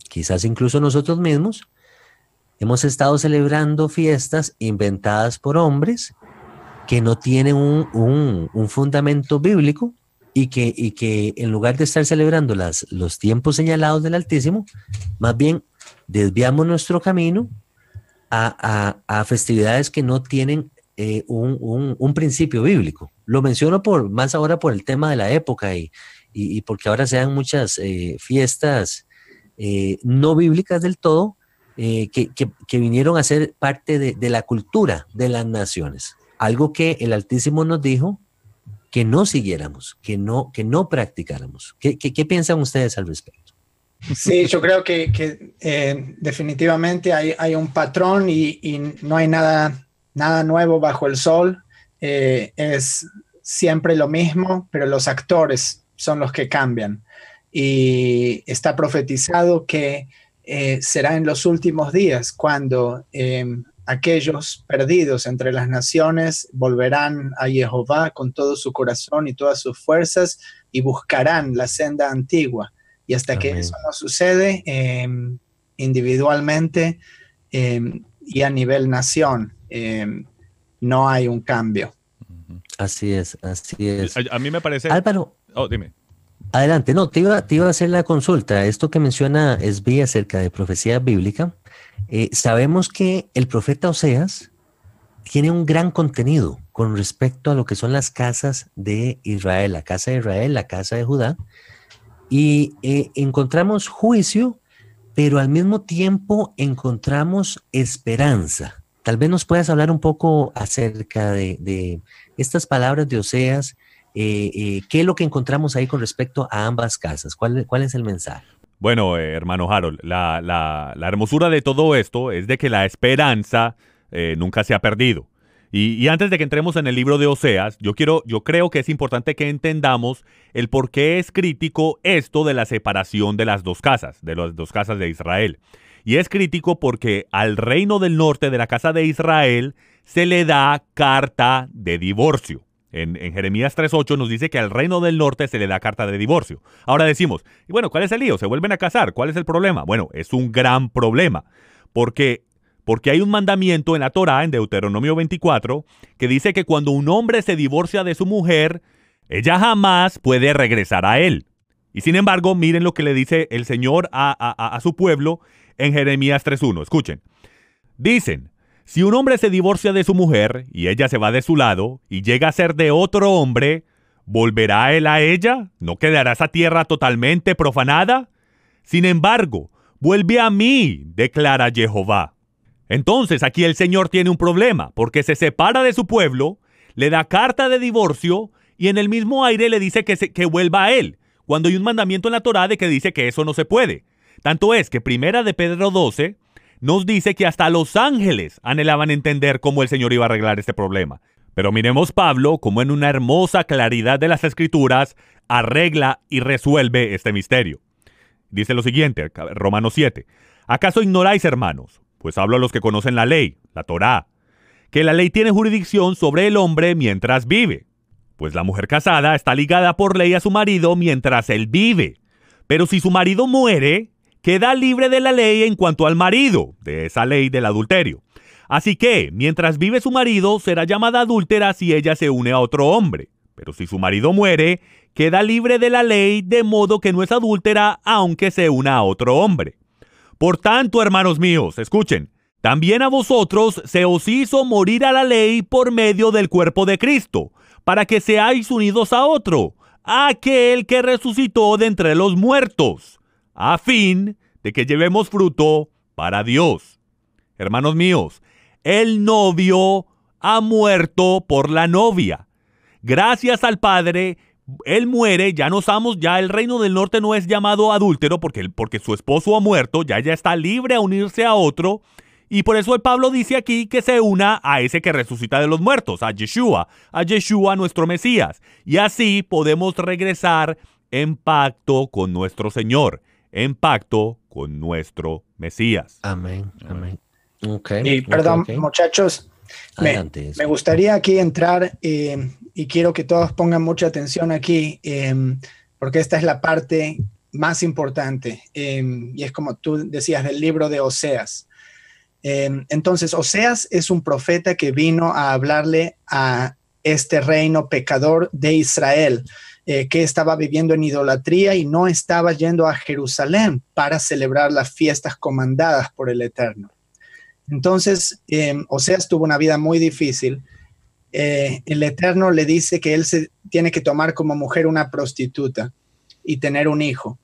A: quizás incluso nosotros mismos, hemos estado celebrando fiestas inventadas por hombres que no tienen un, un- un fundamento bíblico y que, y que en lugar de estar celebrando las, los tiempos señalados del Altísimo, más bien desviamos nuestro camino a, a- a festividades que no tienen eh, un, un- principio bíblico. Lo menciono por, más ahora por el tema de la época y, y- porque ahora se dan muchas eh, fiestas eh, no bíblicas del todo que, que- vinieron a ser parte de, de la cultura de las naciones. Algo que el Altísimo nos dijo que no siguiéramos, que no, que no practicáramos. ¿Qué, qué- piensan ustedes al respecto?
B: Sí, yo creo que, que, definitivamente hay, hay un patrón y, y no hay nada, nada nuevo bajo el sol. Eh, es siempre lo mismo, pero los actores son los que cambian. Y está profetizado que eh, será en los últimos días cuando eh, aquellos perdidos entre las naciones volverán a Jehová con todo su corazón y todas sus fuerzas y buscarán la senda antigua. Y hasta que eso no sucede em, individualmente em, y a nivel nación, em, no hay un cambio.
A: Así es, así es.
C: A, mí me parece...
A: Álvaro.
C: Oh, dime.
A: Adelante, no, te iba, te iba a hacer la consulta. Esto que menciona Esbi acerca de profecía bíblica, eh, sabemos que el profeta Oseas tiene un gran contenido con respecto a lo que son las casas de Israel, la casa de Israel, la casa de Judá, y eh, encontramos juicio, pero al mismo tiempo encontramos esperanza. Tal vez nos puedas hablar un poco acerca de, estas palabras de Oseas, eh, qué es lo que encontramos ahí con respecto a ambas casas, cuál, es el mensaje.
C: Bueno, eh, hermano Harold, la, hermosura de todo esto es de que la esperanza eh, nunca se ha perdido. Y, antes de que entremos en el libro de Oseas, yo quiero, yo creo que es importante que entendamos el por qué es crítico esto de la separación de las dos casas, de las dos casas de Israel. Y es crítico porque al reino del norte de la casa de Israel se le da carta de divorcio. En, Jeremías 3.8 nos dice que al reino del norte se le da carta de divorcio. Ahora decimos, y bueno, ¿cuál es el lío? ¿Se vuelven a casar? ¿Cuál es el problema? Bueno, es un gran problema, porque, porque hay un mandamiento en la Torah, en Deuteronomio 24, que dice que cuando un hombre se divorcia de su mujer, ella jamás puede regresar a él. Y sin embargo, miren lo que le dice el Señor a su pueblo en Jeremías 3.1. Escuchen. Dicen, si un hombre se divorcia de su mujer y ella se va de su lado y llega a ser de otro hombre, ¿volverá él a ella? ¿No quedará esa tierra totalmente profanada? Sin embargo, vuelve a mí, declara Jehová. Entonces aquí el Señor tiene un problema, porque se separa de su pueblo, le da carta de divorcio y en el mismo aire le dice que, que vuelva a él, cuando hay un mandamiento en la Torá de que dice que eso no se puede. Tanto es que Primera de Pedro 12 nos dice que hasta los ángeles anhelaban entender cómo el Señor iba a arreglar este problema. Pero miremos Pablo como en una hermosa claridad de las escrituras arregla y resuelve este misterio. Dice lo siguiente, Romanos 7. ¿Acaso ignoráis, hermanos? Pues hablo a los que conocen la ley, la Torá, que la ley tiene jurisdicción sobre el hombre mientras vive. Pues la mujer casada está ligada por ley a su marido mientras él vive. Pero si su marido muere, queda libre de la ley en cuanto al marido, de esa ley del adulterio. Así que, mientras vive su marido, será llamada adúltera si ella se une a otro hombre. Pero si su marido muere, queda libre de la ley de modo que no es adúltera aunque se una a otro hombre. Por tanto, hermanos míos, escuchen, también a vosotros se os hizo morir a la ley por medio del cuerpo de Cristo, para que seáis unidos a otro, aquel que resucitó de entre los muertos a fin de que llevemos fruto para Dios. Hermanos míos, el novio ha muerto por la novia. Gracias al Padre, él muere, ya no somos, ya el reino del norte no es llamado adúltero porque, porque su esposo ha muerto, ya ella está libre a unirse a otro. Y por eso el Pablo dice aquí que se una a ese que resucita de los muertos, a Yeshua, a Yeshua nuestro Mesías. Y así podemos regresar en pacto con nuestro Señor en pacto con nuestro Mesías.
A: Amén, amén.
B: y perdón, muchachos, me, gustaría aquí entrar eh, y quiero que todos pongan mucha atención aquí, em, porque esta es la parte más importante, em, y es como tú decías del libro de Oseas. Em, entonces, Oseas es un profeta que vino a hablarle a este reino pecador de Israel. Eh, que estaba viviendo en idolatría y no estaba yendo a Jerusalén para celebrar las fiestas comandadas por el Eterno. Entonces, eh, Oseas tuvo una vida muy difícil. Eh, el Eterno le dice que él se tiene que tomar como mujer una prostituta y tener un hijo.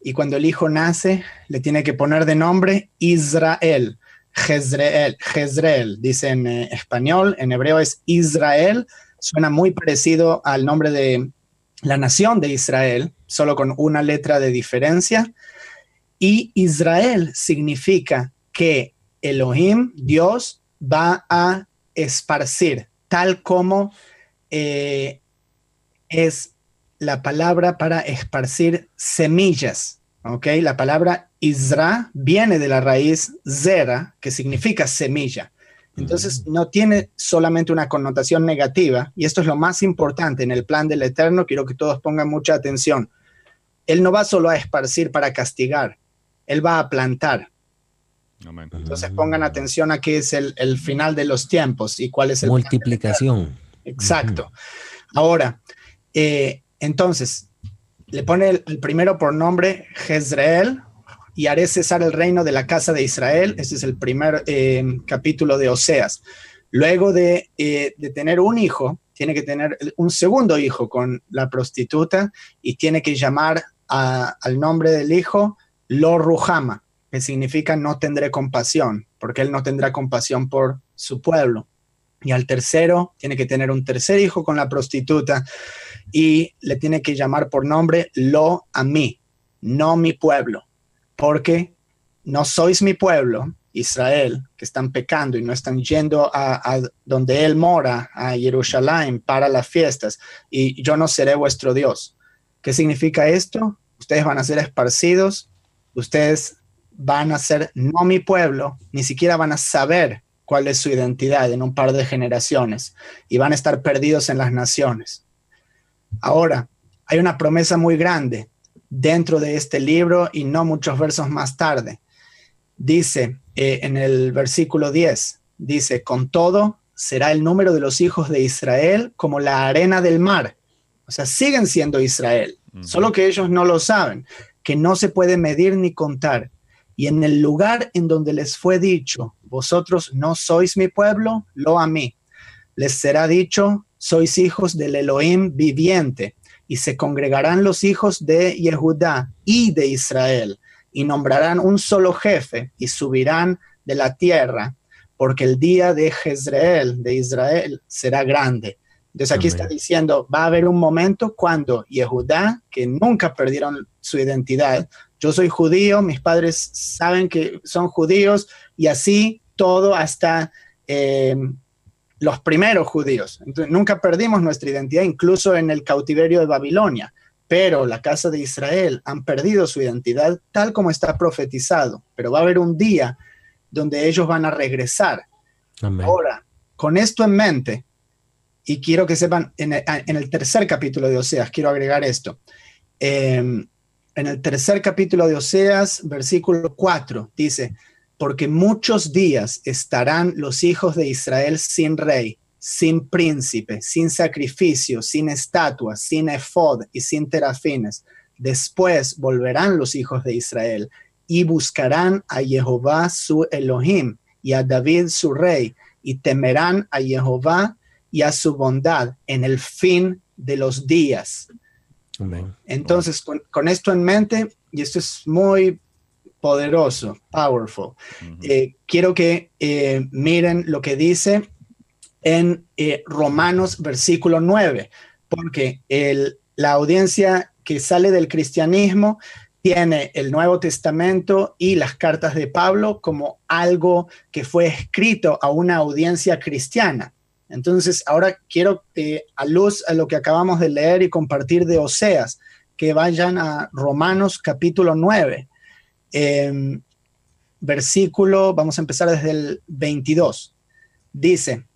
B: Y cuando el hijo nace, le tiene que poner de nombre Israel. Jezreel, Jezreel, dice en español, en hebreo es Israel, suena muy parecido al nombre de la nación de Israel, solo con una letra de diferencia. Y Israel significa que Elohim, Dios, va a esparcir, tal como eh, es la palabra para esparcir semillas. La palabra Isra viene de la raíz Zera, que significa semilla. Entonces, no tiene solamente una connotación negativa, y esto es lo más importante en el plan del Eterno, quiero que todos pongan mucha atención. Él no va solo a esparcir para castigar, Él va a plantar. Entonces pongan atención a qué es el, final de los tiempos y cuál es el...
A: Multiplicación.
B: Exacto. Ahora, eh, entonces, le pone el, primero por nombre Jezreel y haré cesar el reino de la casa de Israel. Este es el primer eh, capítulo de Oseas. Luego de, eh, de, tener un hijo, tiene que tener un segundo hijo con la prostituta y tiene que llamar al nombre del hijo Lo Ruhama, que significa no tendré compasión, porque él no tendrá compasión por su pueblo. Y al tercero tiene que tener un tercer hijo con la prostituta y le tiene que llamar por nombre Lo a mí, no mi pueblo, porque no sois mi pueblo, Israel, que están pecando y no están yendo a, donde Él mora, a Jerusalén, para las fiestas, y yo no seré vuestro Dios. ¿Qué significa esto? Ustedes van a ser esparcidos, ustedes van a ser no mi pueblo, ni siquiera van a saber cuál es su identidad en un par de generaciones y van a estar perdidos en las naciones. Ahora, hay una promesa muy grande dentro de este libro y no muchos versos más tarde. Dice eh, en el versículo 10, dice, con todo será el número de los hijos de Israel como la arena del mar. O sea, siguen siendo Israel, solo que ellos no lo saben, que no se puede medir ni contar. Y en el lugar en donde les fue dicho, vosotros no sois mi pueblo, lo a mí. Les será dicho, sois hijos del Elohim viviente, y se congregarán los hijos de Yehudá y de Israel, y nombrarán un solo jefe, y subirán de la tierra, porque el día de Jezreel, de Israel, será grande. Entonces aquí está diciendo, va a haber un momento cuando Yehudá, que nunca perdieron su identidad, yo soy judío, mis padres saben que son judíos y así todo hasta eh, los primeros judíos. Entonces, nunca perdimos nuestra identidad, incluso en el cautiverio de Babilonia, pero la casa de Israel han perdido su identidad tal como está profetizado, pero va a haber un día donde ellos van a regresar. Ahora, con esto en mente, y quiero que sepan, en el, tercer capítulo de Oseas, quiero agregar esto. Eh, en el tercer capítulo de Oseas, versículo 4, dice, porque muchos días estarán los hijos de Israel sin rey, sin príncipe, sin sacrificio, sin estatua, sin efod y sin terafines. Después volverán los hijos de Israel y buscarán a Jehová su Elohim y a David su rey, y temerán a Jehová y a su bondad en el fin de los días. Entonces, con, esto en mente, y esto es muy poderoso, powerful, eh, quiero que eh, miren lo que dice en eh, Romanos versículo 9, porque la audiencia que sale del cristianismo tiene el Nuevo Testamento y las cartas de Pablo como algo que fue escrito a una audiencia cristiana. Entonces, ahora quiero, eh, a luz a lo que acabamos de leer y compartir de Oseas, que vayan a Romanos capítulo 9, em, versículo, vamos a empezar desde el 22. Dice,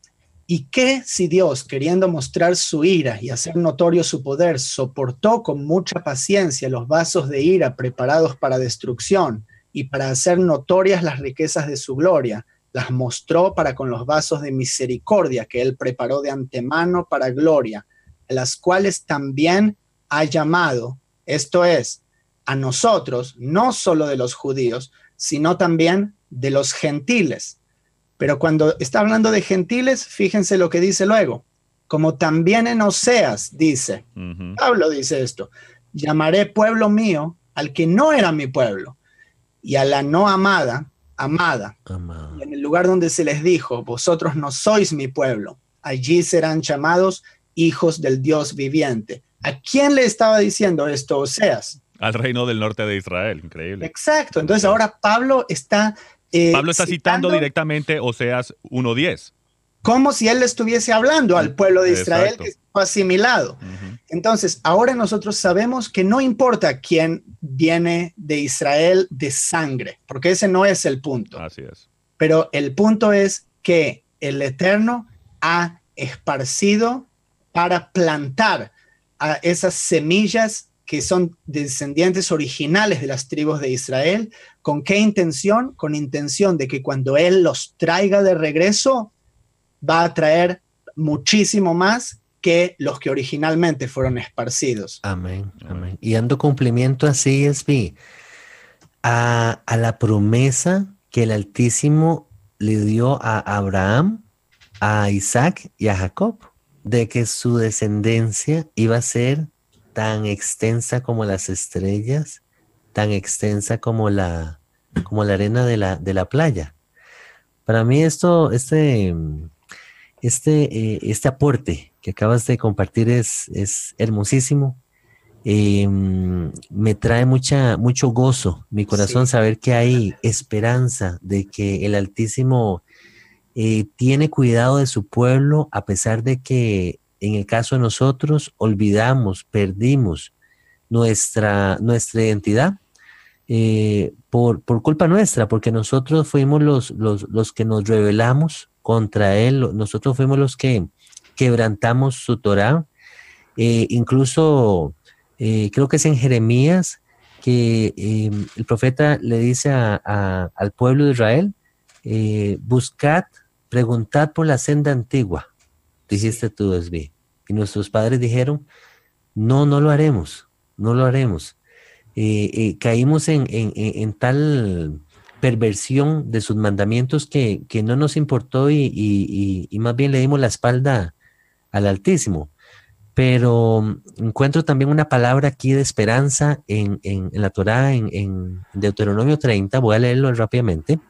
B: ¿y qué si Dios, queriendo mostrar su ira y hacer notorio su poder, soportó con mucha paciencia los vasos de ira preparados para destrucción y para hacer notorias las riquezas de su gloria? las mostró para con los vasos de misericordia que él preparó de antemano para gloria, las cuales también ha llamado, esto es, a nosotros, no solo de los judíos, sino también de los gentiles. Pero cuando está hablando de gentiles, fíjense lo que dice luego, como también en Oseas dice, Pablo dice esto, llamaré pueblo mío al que no era mi pueblo, y a la no amada, amada. en el lugar donde se les dijo, vosotros no sois mi pueblo, allí serán llamados hijos del Dios viviente. ¿A quién le estaba diciendo esto Oseas?
C: Al reino del norte de Israel, increíble.
B: Exacto, entonces ahora Pablo está...
C: Eh, Pablo está citando, directamente Oseas 1.10
B: como si él le estuviese hablando al pueblo de Israel que fue asimilado. Entonces, ahora nosotros sabemos que no importa quién viene de Israel de sangre, porque ese no es el punto.
C: Así es.
B: Pero el punto es que el Eterno ha esparcido para plantar a esas semillas que son descendientes originales de las tribus de Israel. ¿Con qué intención? Con intención de que cuando Él los traiga de regreso, va a traer muchísimo más que los que originalmente fueron esparcidos.
A: Amén, amén. Y dando cumplimiento así a, a la promesa que el Altísimo le dio a Abraham, a Isaac y a Jacob, de que su descendencia iba a ser tan extensa como las estrellas, tan extensa como la, como la arena de la, de la playa. Para mí esto, este, este, eh, este aporte que acabas de compartir es, es hermosísimo. Em, me trae mucha, mucho gozo, mi corazón, saber que hay esperanza de que el Altísimo eh, tiene cuidado de su pueblo a pesar de que en el caso de nosotros, olvidamos, perdimos nuestra, nuestra identidad eh, por, por, culpa nuestra, porque nosotros fuimos los, los, que nos rebelamos contra Él, nosotros fuimos los que quebrantamos su Torah. Eh, incluso eh, creo que es en Jeremías que el profeta le dice al pueblo de Israel, buscad, preguntad por la senda antigua tú, Esbi. Y nuestros padres dijeron, no, no lo haremos, no lo haremos. Eh, eh, caímos en, tal perversión de sus mandamientos que, no nos importó y, más bien le dimos la espalda al Altísimo. Pero encuentro también una palabra aquí de esperanza en, la Torá, en, Deuteronomio 30, voy a leerlo rápidamente,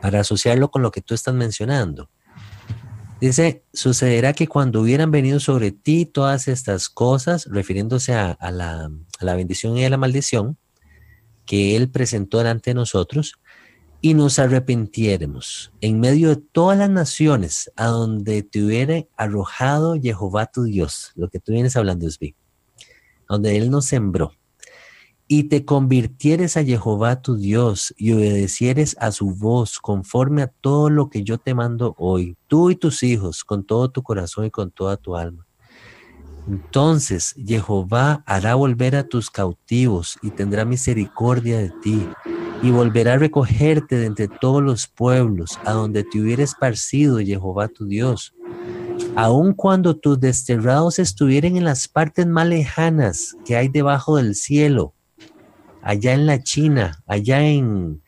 A: para asociarlo con lo que tú estás mencionando. Dice, sucederá que cuando hubieran venido sobre ti todas estas cosas, refiriéndose a, la, bendición y a la maldición que Él presentó delante de nosotros, y nos arrepintiéramos en medio de todas las naciones a donde te hubiera arrojado Jehová tu Dios, lo que tú vienes hablando donde Él nos sembró y te convirtieres a Jehová tu Dios y obedecieres a su voz conforme a todo lo que yo te mando hoy, tú y tus hijos, con todo tu corazón y con toda tu alma. Entonces Jehová hará volver a tus cautivos y tendrá misericordia de ti y volverá a recogerte de entre todos los pueblos a donde te hubiera esparcido Jehová tu Dios. Aun cuando tus desterrados estuvieren en las partes más lejanas que hay debajo del cielo, allá en la China, allá en,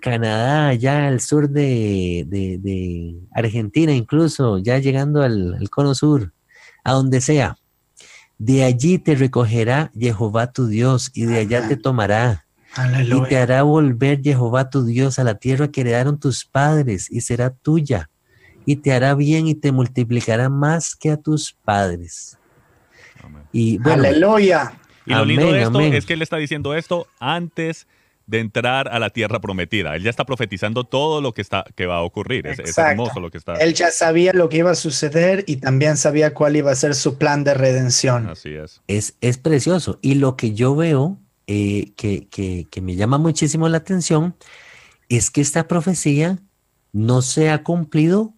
A: Canadá, allá al sur de, Argentina, incluso ya llegando al, cono sur, a donde sea. De allí te recogerá Jehová tu Dios y de allá te tomará. Y te hará volver Jehová tu Dios a la tierra que heredaron tus padres y será tuya. Y te hará bien y te multiplicará más que a tus padres.
B: Y Aleluya.
C: Y lo lindo de esto es que él está diciendo esto antes de entrar a la tierra prometida. Él ya está profetizando todo lo que, está, que va a ocurrir. Es, hermoso lo que está.
B: Él ya sabía lo que iba a suceder y también sabía cuál iba a ser su plan de redención.
C: Así es.
A: Es, es precioso. Y lo que yo veo eh, que, que, me llama muchísimo la atención es que esta profecía no se ha cumplido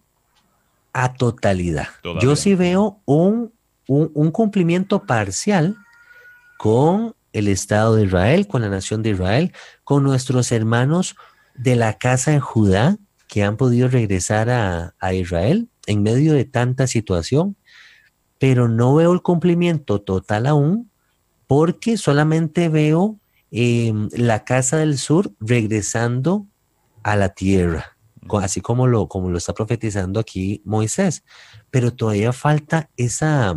A: a totalidad. Yo sí veo un, un, un cumplimiento parcial con el Estado de Israel, con la nación de Israel, con nuestros hermanos de la casa de Judá que han podido regresar a, Israel en medio de tanta situación, pero no veo el cumplimiento total aún porque solamente veo em, la casa del sur regresando a la tierra, así como lo, como lo está profetizando aquí Moisés, pero todavía falta esa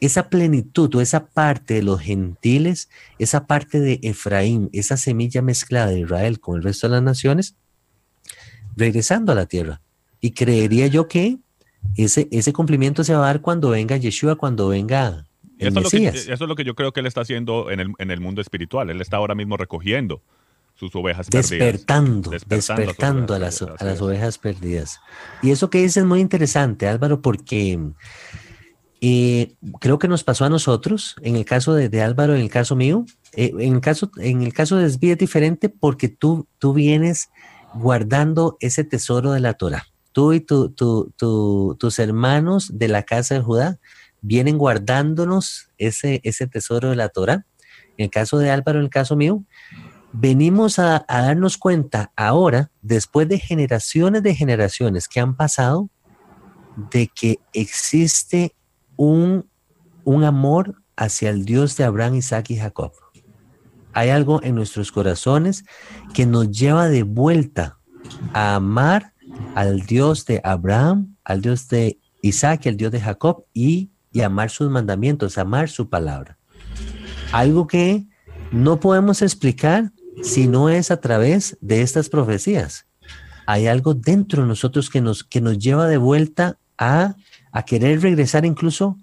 A: esa plenitud o esa parte de los gentiles, esa parte de Efraín, esa semilla mezclada de Israel con el resto de las naciones, regresando a la tierra. Y creería yo que ese, ese cumplimiento se va a dar cuando venga Yeshua, cuando venga el
C: eso,
A: Mesías.
C: Es eso es lo que yo creo que él está haciendo en el, en el mundo espiritual. Él está ahora mismo recogiendo sus ovejas
A: despertando, perdidas. Despertando, despertando a, las, a las ovejas perdidas. Y eso que dices es muy interesante, Álvaro, porque y creo que nos pasó a nosotros, en el caso de, Álvaro, en el caso mío, eh, en, el caso, en el caso de Esbi es diferente porque tú, tú vienes guardando ese tesoro de la Torah. tú y tus hermanos de la casa de Judá vienen guardándonos ese, ese tesoro de la Torah. En el caso de Álvaro, en el caso mío, venimos a, darnos cuenta ahora, después de generaciones de generaciones que han pasado, de que existe un, un amor hacia el Dios de Abraham, Isaac y Jacob. Hay algo en nuestros corazones que nos lleva de vuelta a amar al Dios de Abraham, al Dios de Isaac, al Dios de Jacob y, y amar sus mandamientos, amar su palabra. Algo que no podemos explicar si no es a través de estas profecías. Hay algo dentro de nosotros que nos, que nos lleva de vuelta a, a querer regresar incluso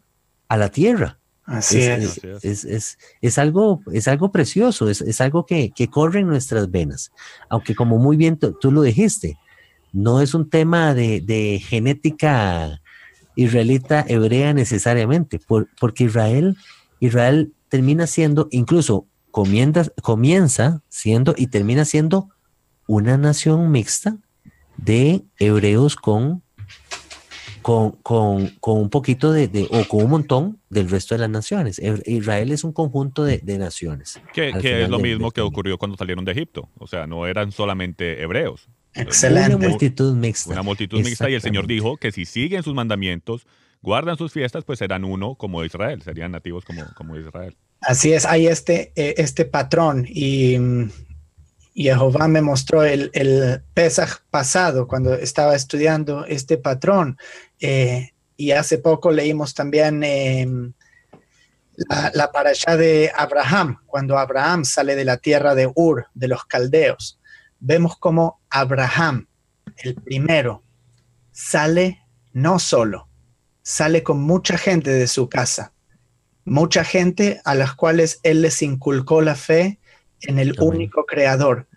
A: a la tierra.
B: Así es.
A: Es, es, algo, es algo precioso, es, algo que, corre en nuestras venas. Aunque como muy bien tú lo dijiste, no es un tema de, genética israelita hebrea necesariamente, porque Israel, Israel termina siendo incluso comienza, siendo y termina siendo una nación mixta de hebreos con, con, con, un poquito de, o con un montón del resto de las naciones. Israel es un conjunto de, naciones.
C: Que, es lo mismo que ocurrió cuando salieron de Egipto. O sea, no eran solamente hebreos.
B: Excelente.
A: Una multitud mixta.
C: Una multitud mixta y el Señor dijo que si siguen sus mandamientos, guardan sus fiestas, pues serán uno como Israel, serían nativos como, como Israel.
B: Así es, hay este, eh, este patrón y mm, Jehová me mostró el, el Pesaj pasado cuando estaba estudiando este patrón. Eh, y hace poco leímos también em, la, la parasha de Abraham, cuando Abraham sale de la tierra de Ur, de los caldeos. Vemos como Abraham, el primero, sale no solo, sale con mucha gente de su casa mucha gente a las cuales él les inculcó la fe en el único creador.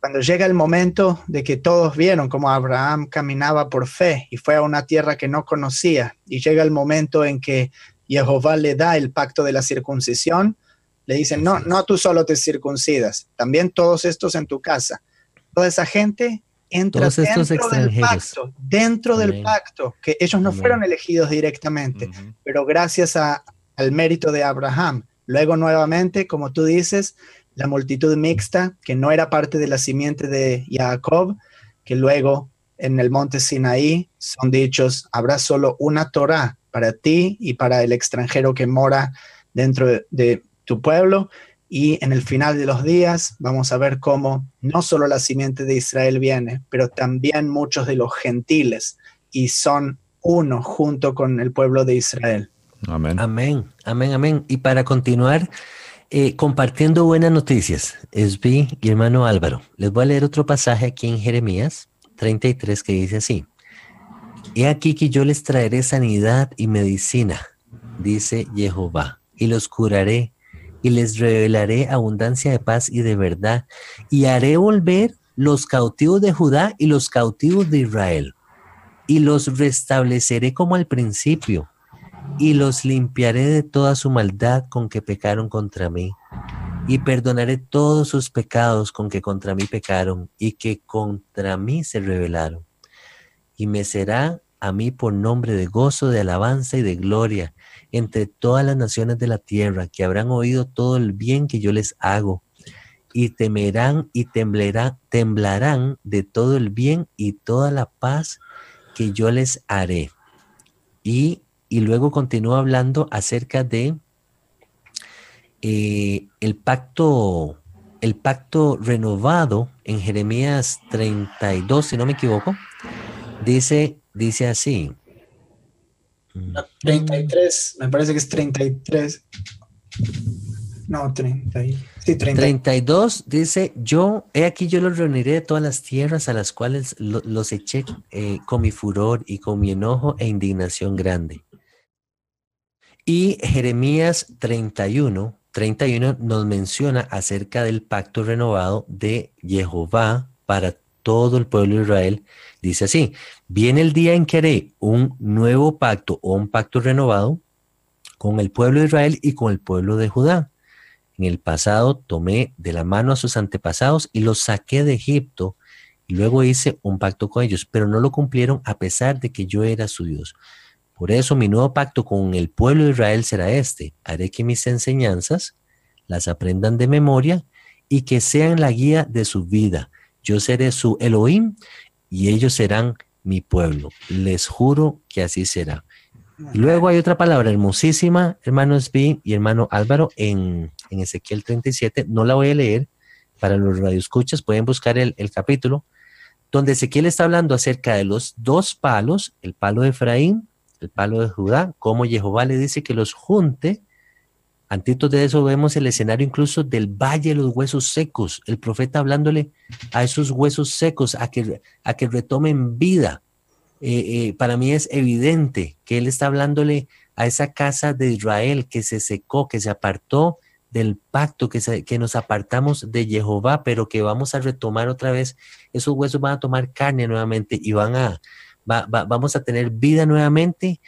B: Cuando llega el momento de que todos vieron cómo Abraham caminaba por fe y fue a una tierra que no conocía, y llega el momento en que Jehová le da el pacto de la circuncisión, le dicen, no, no tú solo te circuncidas, también todos estos en tu casa. Toda esa gente entra dentro del pacto, dentro del pacto, que ellos no fueron elegidos directamente, pero gracias a, al mérito de Abraham. Luego nuevamente, como tú dices, la multitud mixta, que no era parte de la simiente de Jacob, que luego en el monte Sinaí son dichos, habrá solo una Torah para ti y para el extranjero que mora dentro de, tu pueblo. Y en el final de los días vamos a ver cómo no solo la simiente de Israel viene, pero también muchos de los gentiles y son uno junto con el pueblo de Israel.
A: Amén. Amén, amén, amén. Y para continuar eh, compartiendo buenas noticias, Esbi y hermano Álvaro, les voy a leer otro pasaje aquí en Jeremías 33 que dice así. He aquí que yo les traeré sanidad y medicina, dice Jehová, y los curaré y les revelaré abundancia de paz y de verdad, y haré volver los cautivos de Judá y los cautivos de Israel, y los restableceré como al principio, y los limpiaré de toda su maldad con que pecaron contra mí, y perdonaré todos sus pecados con que contra mí pecaron y que contra mí se rebelaron. Y me será a mí por nombre de gozo, de alabanza y de gloria entre todas las naciones de la tierra, que habrán oído todo el bien que yo les hago, y temerán y temblarán, temblarán de todo el bien y toda la paz que yo les haré. Y y luego continúa hablando acerca de eh, el pacto el pacto renovado en Jeremías 32, si no me equivoco, dice, dice así.
B: 33, me parece que es 33. No, 30, sí,
A: 32 dice, yo, he aquí yo los reuniré de todas las tierras a las cuales los eché eh, con mi furor y con mi enojo e indignación grande. Y Jeremías 31, 31 nos menciona acerca del pacto renovado de Jehová para todo el pueblo de Israel. Dice así, viene el día en que haré un nuevo pacto o un pacto renovado con el pueblo de Israel y con el pueblo de Judá. En el pasado tomé de la mano a sus antepasados y los saqué de Egipto Luego hice un pacto con ellos, pero no lo cumplieron a pesar de que yo era su Dios. Por eso mi nuevo pacto con el pueblo de Israel será este. Haré que mis enseñanzas las aprendan de memoria y que sean la guía de su vida. Yo seré su Elohim y ellos serán mi pueblo. Les juro que así será. luego hay otra palabra hermosísima, hermano Spi y hermano Álvaro, en, en Ezequiel 37. No la voy a leer. Para los radioescuchas pueden buscar el, el capítulo donde Ezequiel está hablando acerca de los dos palos, el palo de Efraín, el palo de Judá, como Jehová le dice que los junte. Antes de eso vemos el escenario incluso del valle de los huesos secos, el profeta hablándole a esos huesos secos a que, a que retomen vida. Eh, eh, para mí es evidente que él está hablándole a esa casa de Israel que se secó, que se apartó del pacto, que, que nos apartamos de Jehová, pero que vamos a retomar otra vez, esos huesos van a tomar carne nuevamente y van a, vamos a tener vida nuevamente.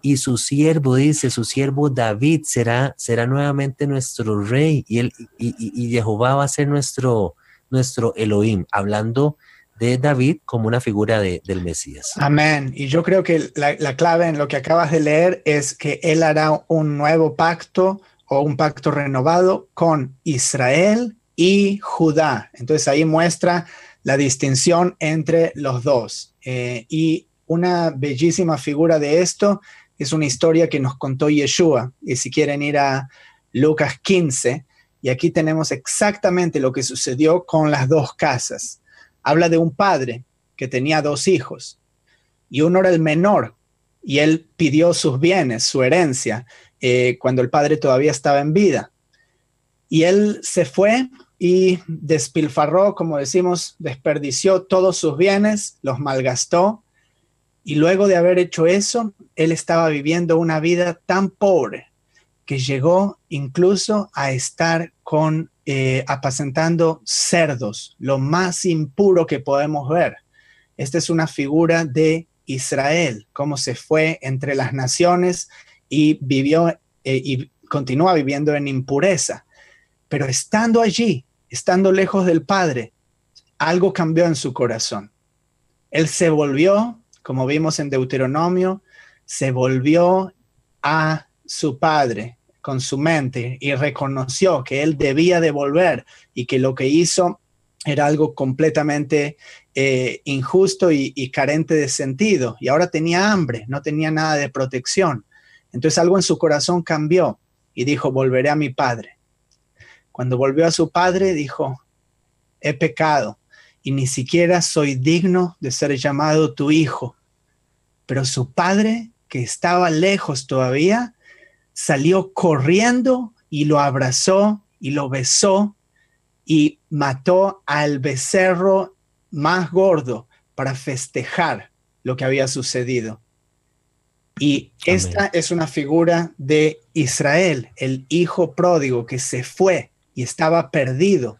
A: Y su siervo, dice, su siervo David será, será nuevamente nuestro rey y, él, y, Jehová va a ser nuestro, nuestro Elohim, hablando de David como una figura de, del Mesías.
B: Amén. Y yo creo que la, la, clave en lo que acabas de leer es que Él hará un nuevo pacto o un pacto renovado con Israel y Judá. Entonces ahí muestra la distinción entre los dos. Eh, y una bellísima figura de esto es una historia que nos contó Yeshua. Y si quieren ir a Lucas 15, y aquí tenemos exactamente lo que sucedió con las dos casas. Habla de un padre que tenía dos hijos y uno era el menor y él pidió sus bienes, su herencia, eh, cuando el padre todavía estaba en vida. Y él se fue y despilfarró, como decimos, desperdició todos sus bienes, los malgastó. Y luego de haber hecho eso, él estaba viviendo una vida tan pobre que llegó incluso a estar con eh, apacentando cerdos, lo más impuro que podemos ver. Esta es una figura de Israel, cómo se fue entre las naciones y vivió eh, y continúa viviendo en impureza. Pero estando allí, estando lejos del Padre, algo cambió en su corazón. Él se volvió, como vimos en Deuteronomio, se volvió a su Padre con su mente y reconoció que él debía devolver y que lo que hizo era algo completamente eh, injusto y carente de sentido. Y ahora tenía hambre, no tenía nada de protección. Entonces algo en su corazón cambió y dijo, volveré a mi padre. Cuando volvió a su padre, dijo, he pecado y ni siquiera soy digno de ser llamado tu hijo. Pero su padre, que estaba lejos todavía, salió corriendo y lo abrazó y lo besó y mató al becerro más gordo para festejar lo que había sucedido. Y esta es una figura de Israel, el hijo pródigo que se fue y estaba perdido,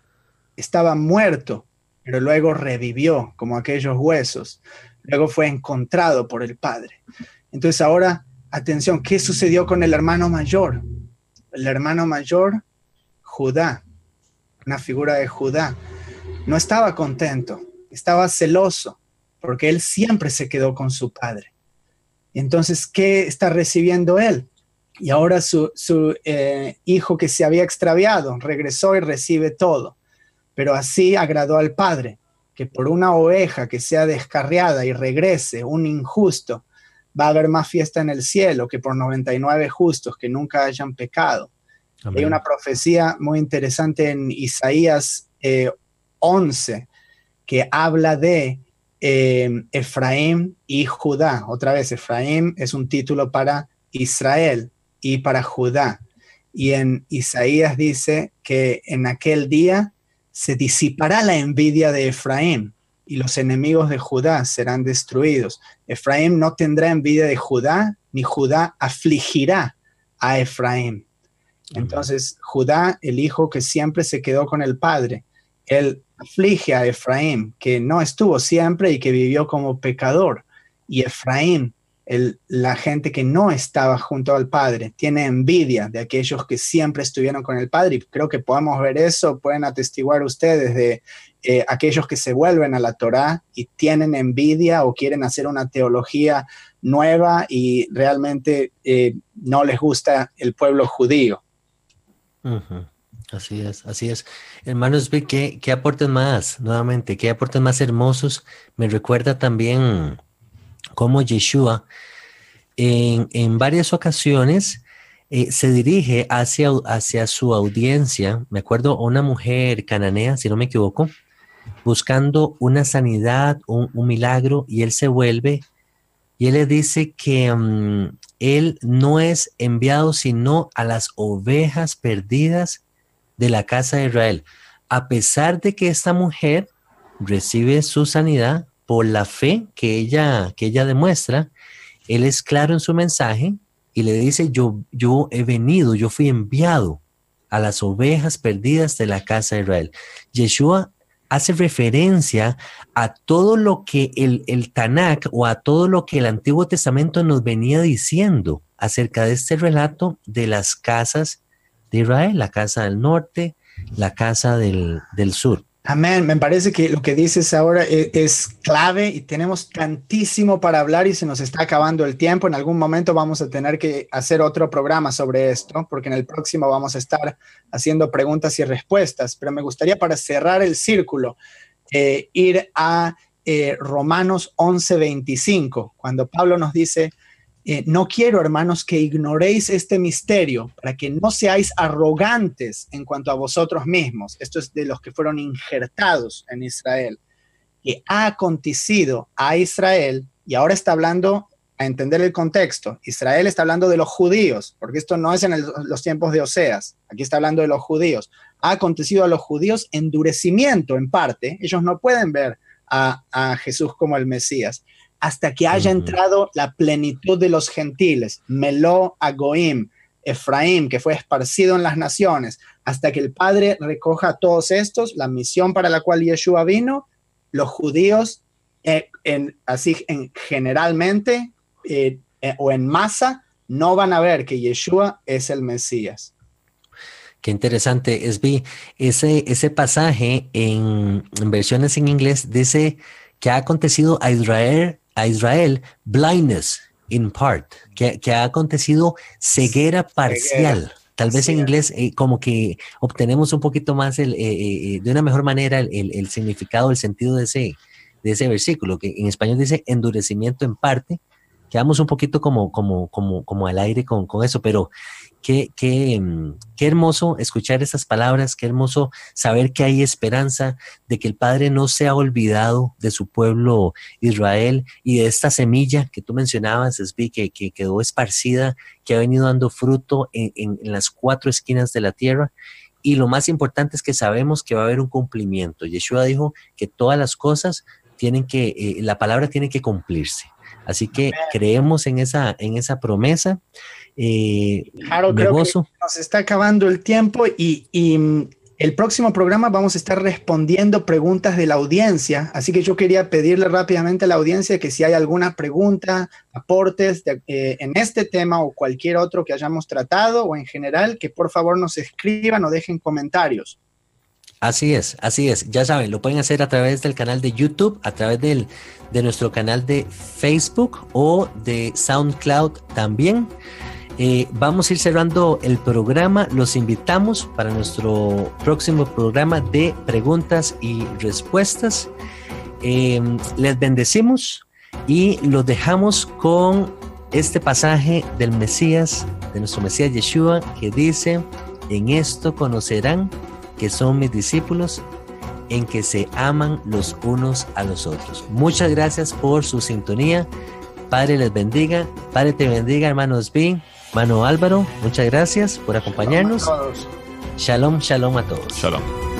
B: estaba muerto, pero luego revivió como aquellos huesos, luego fue encontrado por el Padre. Entonces ahora, atención, ¿qué sucedió con el hermano mayor? El hermano mayor, Judá, una figura de Judá, no estaba contento, estaba celoso, porque él siempre se quedó con su padre. Entonces, ¿qué está recibiendo él? Y ahora su, eh, hijo que se había extraviado regresó y recibe todo. Pero así agradó al padre, que por una oveja que sea descarriada y regrese, un injusto, va a haber más fiesta en el cielo que por 99 justos que nunca hayan pecado. Hay una profecía muy interesante en Isaías 11 eh, que habla de eh, Efraín y Judá. Otra vez, Efraín es un título para Israel y para Judá. Y en Isaías dice que en aquel día se disipará la envidia de Efraín y los enemigos de Judá serán destruidos. Efraín no tendrá envidia de Judá, ni Judá afligirá a Efraín. Entonces, Judá, el hijo que siempre se quedó con el padre, él aflige a Efraín, que no estuvo siempre y que vivió como pecador. Y Efraín, la gente que no estaba junto al Padre, tiene envidia de aquellos que siempre estuvieron con el Padre. Y creo que podemos ver eso, pueden atestiguar ustedes de eh, aquellos que se vuelven a la Torá y tienen envidia o quieren hacer una teología nueva y realmente eh, no les gusta el pueblo judío.
A: Así es, así es. Hermanos, ¿qué, qué aportes más? Nuevamente, ¿qué aportes más hermosos? Me recuerda también cómo Yeshua en, en varias ocasiones eh, se dirige hacia, hacia su audiencia. Me acuerdo una mujer cananea, si no me equivoco, buscando una sanidad, un, milagro, y él se vuelve y él le dice que mm, él no es enviado sino a las ovejas perdidas de la casa de Israel. A pesar de que esta mujer recibe su sanidad por la fe que ella, que ella demuestra, él es claro en su mensaje y le dice, yo, yo he venido, yo fui enviado a las ovejas perdidas de la casa de Israel. Yeshua hace referencia a todo lo que el, el Tanakh o a todo lo que el Antiguo Testamento nos venía diciendo acerca de este relato de las casas de Israel, la casa del norte, la casa del, del sur.
B: Amén. Me parece que lo que dices ahora es, es, clave y tenemos tantísimo para hablar y se nos está acabando el tiempo. En algún momento vamos a tener que hacer otro programa sobre esto, porque en el próximo vamos a estar haciendo preguntas y respuestas. Pero me gustaría para cerrar el círculo, eh, ir a eh, Romanos 11:25, cuando Pablo nos dice, eh, no quiero, hermanos, que ignoréis este misterio para que no seáis arrogantes en cuanto a vosotros mismos. Esto es de los que fueron injertados en Israel. Que ha acontecido a Israel, y ahora está hablando a entender el contexto. Israel está hablando de los judíos, porque esto no es en los tiempos de Oseas. Aquí está hablando de los judíos. Ha acontecido a los judíos endurecimiento en parte. Ellos no pueden ver a, a Jesús como el Mesías hasta que haya entrado la plenitud de los gentiles, Meló Agoim, Efraín, que fue esparcido en las naciones, hasta que el Padre recoja a todos estos, la misión para la cual Yeshua vino, los judíos, eh, en, así en, generalmente eh, eh, o en masa, no van a ver que Yeshua es el Mesías.
A: Qué interesante, Esbi. Ese, ese pasaje en, en versiones en inglés dice que ha acontecido a Israel a Israel blindness in part, que, ha acontecido ceguera parcial. Tal vez en inglés eh, como que obtenemos un poquito más el, eh, eh, de una mejor manera el, significado, el sentido de ese, de ese versículo, que en español dice endurecimiento en parte. Quedamos un poquito como, como, como, como al aire con, con eso, pero Qué, qué, mm, qué, hermoso escuchar estas palabras, qué hermoso saber que hay esperanza de que el Padre no se ha olvidado de su pueblo Israel y de esta semilla que tú mencionabas, Esbi, que, que quedó esparcida, que ha venido dando fruto en, en, las cuatro esquinas de la tierra. Y lo más importante es que sabemos que va a haber un cumplimiento. Yeshua dijo que todas las cosas tienen que, eh, la palabra tiene que cumplirse. Así que creemos en esa, en esa promesa.
B: Eh, claro, creo que nos está acabando el tiempo y, mm, el próximo programa vamos a estar respondiendo preguntas de la audiencia, así que yo quería pedirle rápidamente a la audiencia que si hay alguna pregunta, aportes eh, en este tema o cualquier otro que hayamos tratado o en general, que por favor nos escriban o dejen comentarios.
A: Así es, así es. Ya saben, lo pueden hacer a través del canal de YouTube, a través del, de nuestro canal de Facebook o de SoundCloud también. Eh, vamos a ir cerrando el programa. Los invitamos para nuestro próximo programa de preguntas y respuestas. Em, les bendecimos y los dejamos con este pasaje del Mesías, de nuestro Mesías Yeshua, que dice, en esto conocerán que son mis discípulos, en que se aman los unos a los otros. Muchas gracias por su sintonía. Padre les bendiga. Padre te bendiga, hermanos B. Mano Álvaro, muchas gracias por acompañarnos. Shalom, shalom a todos.
C: Shalom.